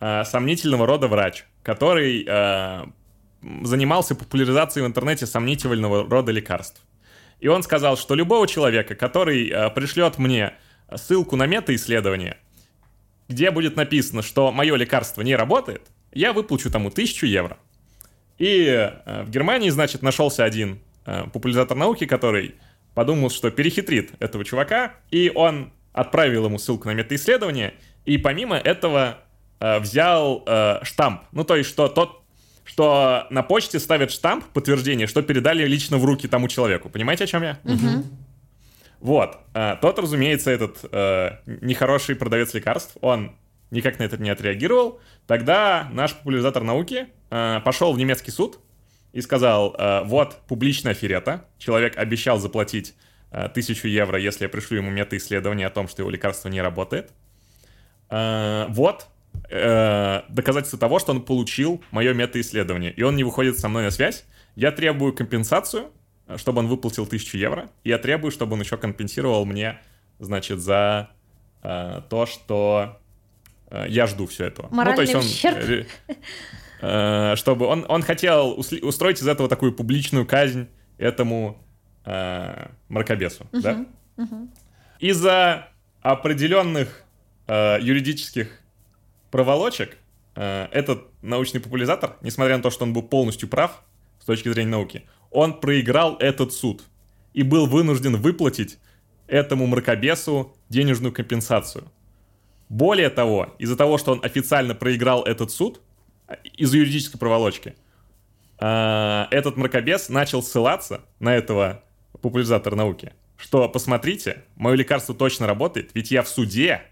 э, сомнительного рода врач, который э, занимался популяризацией в интернете сомнительного рода лекарств. И он сказал, что любого человека, который пришлет мне ссылку на мета-исследование, где будет написано, что мое лекарство не работает, я выплачу тому тысячу евро. И э, в Германии, значит, нашелся один э, популяризатор науки, который подумал, что перехитрит этого чувака, и он отправил ему ссылку на мета-исследование, и помимо этого э, взял штамп. Ну, то есть, что тот что на почте ставят штамп подтверждение, что передали лично в руки тому человеку. Понимаете, о чем я? Угу. Вот. А, тот, разумеется, этот э, нехороший продавец лекарств, он никак на это не отреагировал. Тогда наш популяризатор науки э, пошел в немецкий суд и сказал, э, вот публичная аферета, человек обещал заплатить э, тысячу евро, если я пришлю ему мета-исследование о том, что его лекарство не работает. Э, вот, э, доказательство того, что он получил мое мета-исследование, и он не выходит со мной на связь, я требую компенсацию, чтобы он выплатил 1000 евро, и я требую, чтобы он еще компенсировал мне, значит, за э, то, что я жду все этого. Моральный ну, то есть он, э, э, чтобы он, он хотел устроить из этого такую публичную казнь этому э, мракобесу, uh-huh, да? Uh-huh. Из-за определенных э, юридических проволочек э, этот научный популяризатор, несмотря на то, что он был полностью прав с точки зрения науки, он проиграл этот суд и был вынужден выплатить этому мракобесу денежную компенсацию. Более того, из-за того, что он официально проиграл этот суд, э, из-за юридической проволочки, э, этот мракобес начал ссылаться на этого популяризатора науки, что, посмотрите, мое лекарство точно работает, ведь я в суде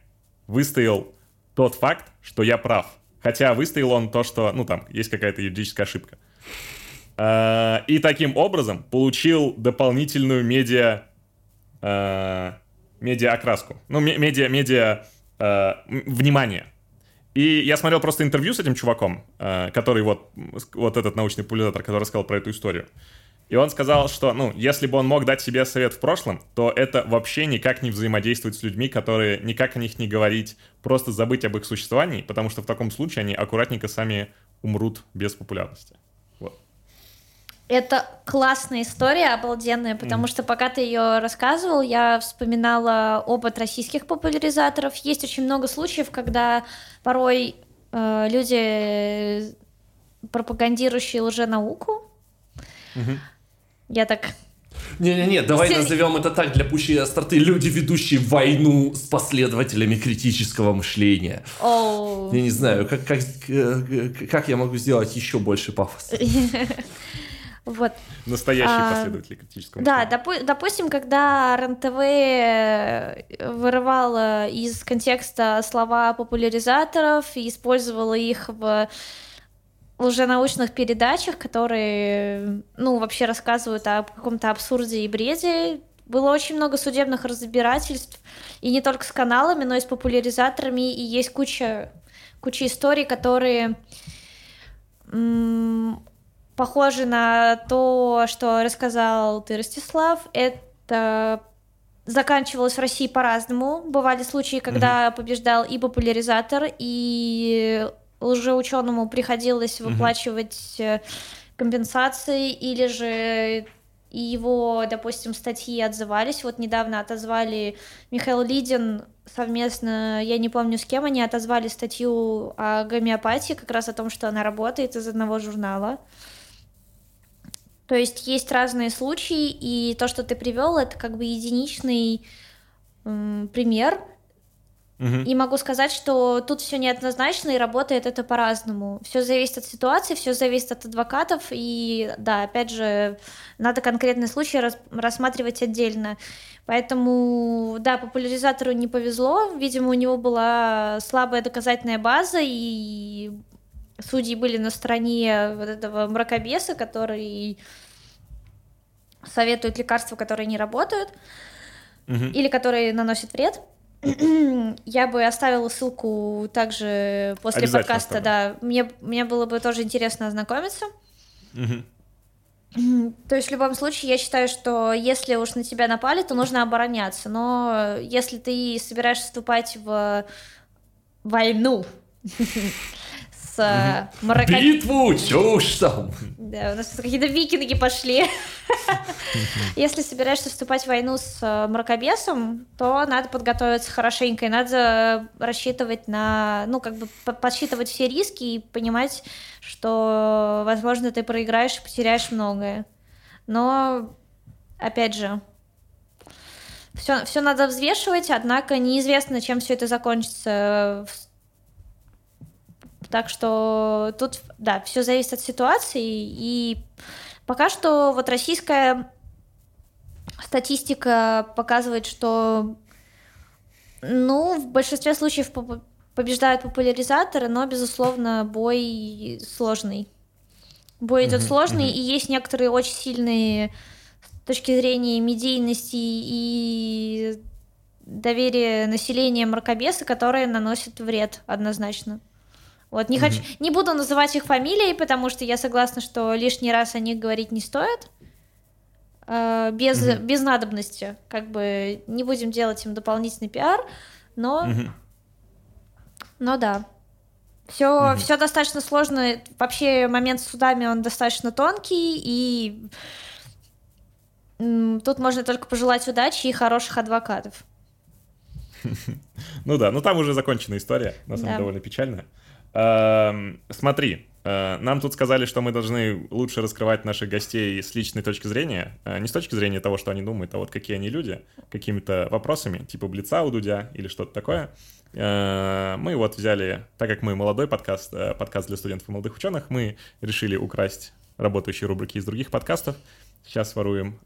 выстоял тот факт, что я прав. Хотя выставил он то, что, ну, там, есть какая-то юридическая ошибка. А, и таким образом получил дополнительную медиа, а, медиа окраску. Ну, медиа, медиа а, внимание. И я смотрел просто интервью с этим чуваком, который вот, вот этот научный популяризатор, который рассказал про эту историю. И он сказал, что, ну, если бы он мог дать себе совет в прошлом, то это вообще никак не взаимодействовать с людьми, которые никак о них не говорить, просто забыть об их существовании, потому что в таком случае они аккуратненько сами умрут без популярности. Это классная история, обалденная, потому mm. что пока ты ее рассказывал, я вспоминала опыт российских популяризаторов. Есть очень много случаев, когда порой э, люди, пропагандирующие лженауку, mm-hmm я так не-не-не, давай Все... назовем это так для пущей остроты. Люди, ведущие войну с последователями критического мышления. Oh. Я не знаю, как, как, как я могу сделать еще больше пафоса. Вот. Настоящий а, последователь критического Да, допу- допустим, когда РНТВ вырывала из контекста слова популяризаторов и использовала их в лженаучных передачах, которые, ну, вообще рассказывают о каком-то абсурде и бреде. Было очень много судебных разбирательств, и не только с каналами, но и с популяризаторами, и есть куча куча историй, которые похожи на то, что рассказал ты, Ростислав. Это заканчивалось в России по-разному. Бывали случаи, когда mm-hmm. побеждал и популяризатор, и лжеученому приходилось выплачивать mm-hmm. компенсации, или же его, допустим, статьи отзывались. Вот недавно отозвали Михаил Лидин совместно, я не помню с кем, они отозвали статью о гомеопатии, как раз о том, что она работает из одного журнала. То есть есть разные случаи, и то, что ты привел, это как бы единичный м, пример. Угу. И могу сказать, что тут все неоднозначно и работает это по-разному. Все зависит от ситуации, все зависит от адвокатов, и да, опять же, надо конкретный случай рас рассматривать отдельно. Поэтому, да, популяризатору не повезло, видимо, у него была слабая доказательная база, и судьи были на стороне вот этого мракобеса, который советует лекарства, которые не работают угу. или которые наносят вред. Я бы оставила ссылку также после подкаста, да. Мне, мне было бы тоже интересно ознакомиться. Угу. То есть в любом случае я считаю, что если уж на тебя напали, то нужно обороняться. Но если ты собираешься вступать в войну с угу. Марокко... Битву, чушь там! Да, у нас какие-то викинги пошли. Если собираешься вступать в войну с э, мракобесом, то надо подготовиться хорошенько, и надо рассчитывать на, ну, как бы подсчитывать все риски и понимать, что, возможно, ты проиграешь и потеряешь многое. Но, опять же, все, все надо взвешивать, однако неизвестно, чем все это закончится так что тут, да, все зависит от ситуации. И пока что вот российская статистика показывает, что, ну, в большинстве случаев побеждают популяризаторы, но, безусловно, бой сложный. Бой идет uh-huh, сложный, uh-huh. и есть некоторые очень сильные с точки зрения медийности и доверия населения мракобесы, которые наносят вред однозначно. Вот, не, хочу, не буду называть их фамилией, потому что я согласна, что лишний раз о них говорить не стоит. Э, без, угу. без надобности. Как бы не будем делать им дополнительный пиар, но. Угу. Но да. Все, угу. все достаточно сложно. Вообще момент с судами он достаточно тонкий, и тут можно только пожелать удачи и хороших адвокатов. Ну да, ну там уже закончена история, на самом деле довольно печальная. Эм, смотри, э, нам тут сказали, что мы должны лучше раскрывать наших гостей с личной точки зрения, э, не с точки зрения того, что они думают, а вот какие они люди, какими-то вопросами, типа Блица у Дудя или что-то такое. Э, мы вот взяли, так как мы молодой подкаст, подкаст для студентов и молодых ученых, мы решили украсть работающие рубрики из других подкастов. Сейчас воруем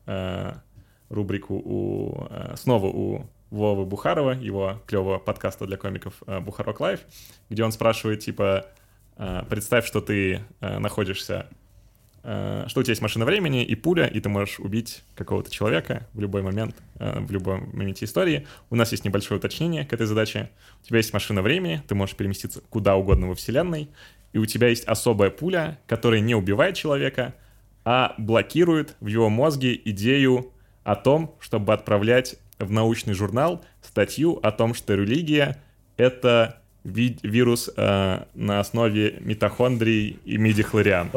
рубрику у, снова у Вовы Бухарова, его клевого подкаста для комиков э, Бухарок Live, где он спрашивает, типа, э, представь, что ты э, находишься, что у тебя есть машина времени и пуля, и ты можешь убить какого-то человека в любой момент, в любом моменте истории. У нас есть небольшое уточнение к этой задаче. У тебя есть машина времени, ты можешь переместиться куда угодно во Вселенной, и у тебя есть особая пуля, которая не убивает человека, а блокирует в его мозге идею о том, чтобы отправлять в научный журнал статью о том, что религия — это ви- вирус э, на основе митохондрий и мидихлориан.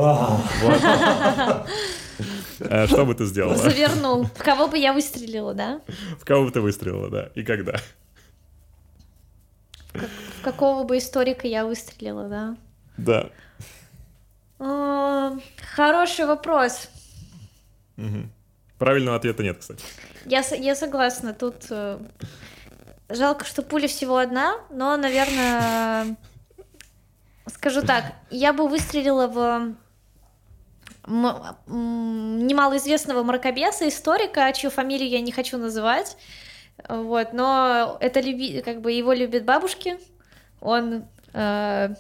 Э, что бы ты сделала? Завернул. В кого бы я выстрелила, да? В кого бы ты выстрелила, да? И когда? В какого бы историка я выстрелила, да? Да. А, хороший вопрос. Правильного ответа нет, кстати. Я, я согласна, тут э, жалко, что пуля всего одна, но, наверное, скажу так, я бы выстрелила в немалоизвестного мракобеса, историка, чью фамилию я не хочу называть, вот, но это люби, как бы его любят бабушки, он э,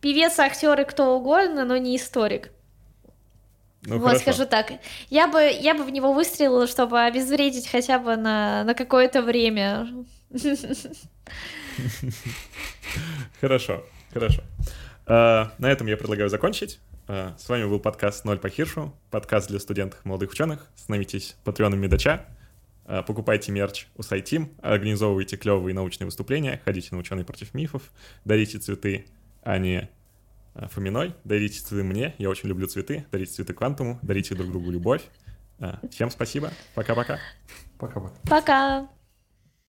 певец, актер и кто угодно, но не историк. Ну, вот, хорошо. скажу так. Я бы, я бы в него выстрелила, чтобы обезвредить хотя бы на, на какое-то время. Хорошо. Хорошо. Uh, на этом я предлагаю закончить. Uh, с вами был подкаст «Ноль по Хиршу», подкаст для студентов и молодых ученых. Становитесь патреоном Медача, uh, покупайте мерч у Сайтим, организовывайте клевые научные выступления, ходите на «Ученый против мифов», дарите цветы Ане Фоминой, дарите цветы мне, я очень люблю цветы, дарите цветы Квантуму, дарите друг другу любовь. Всем спасибо, пока-пока. Пока-пока. Пока.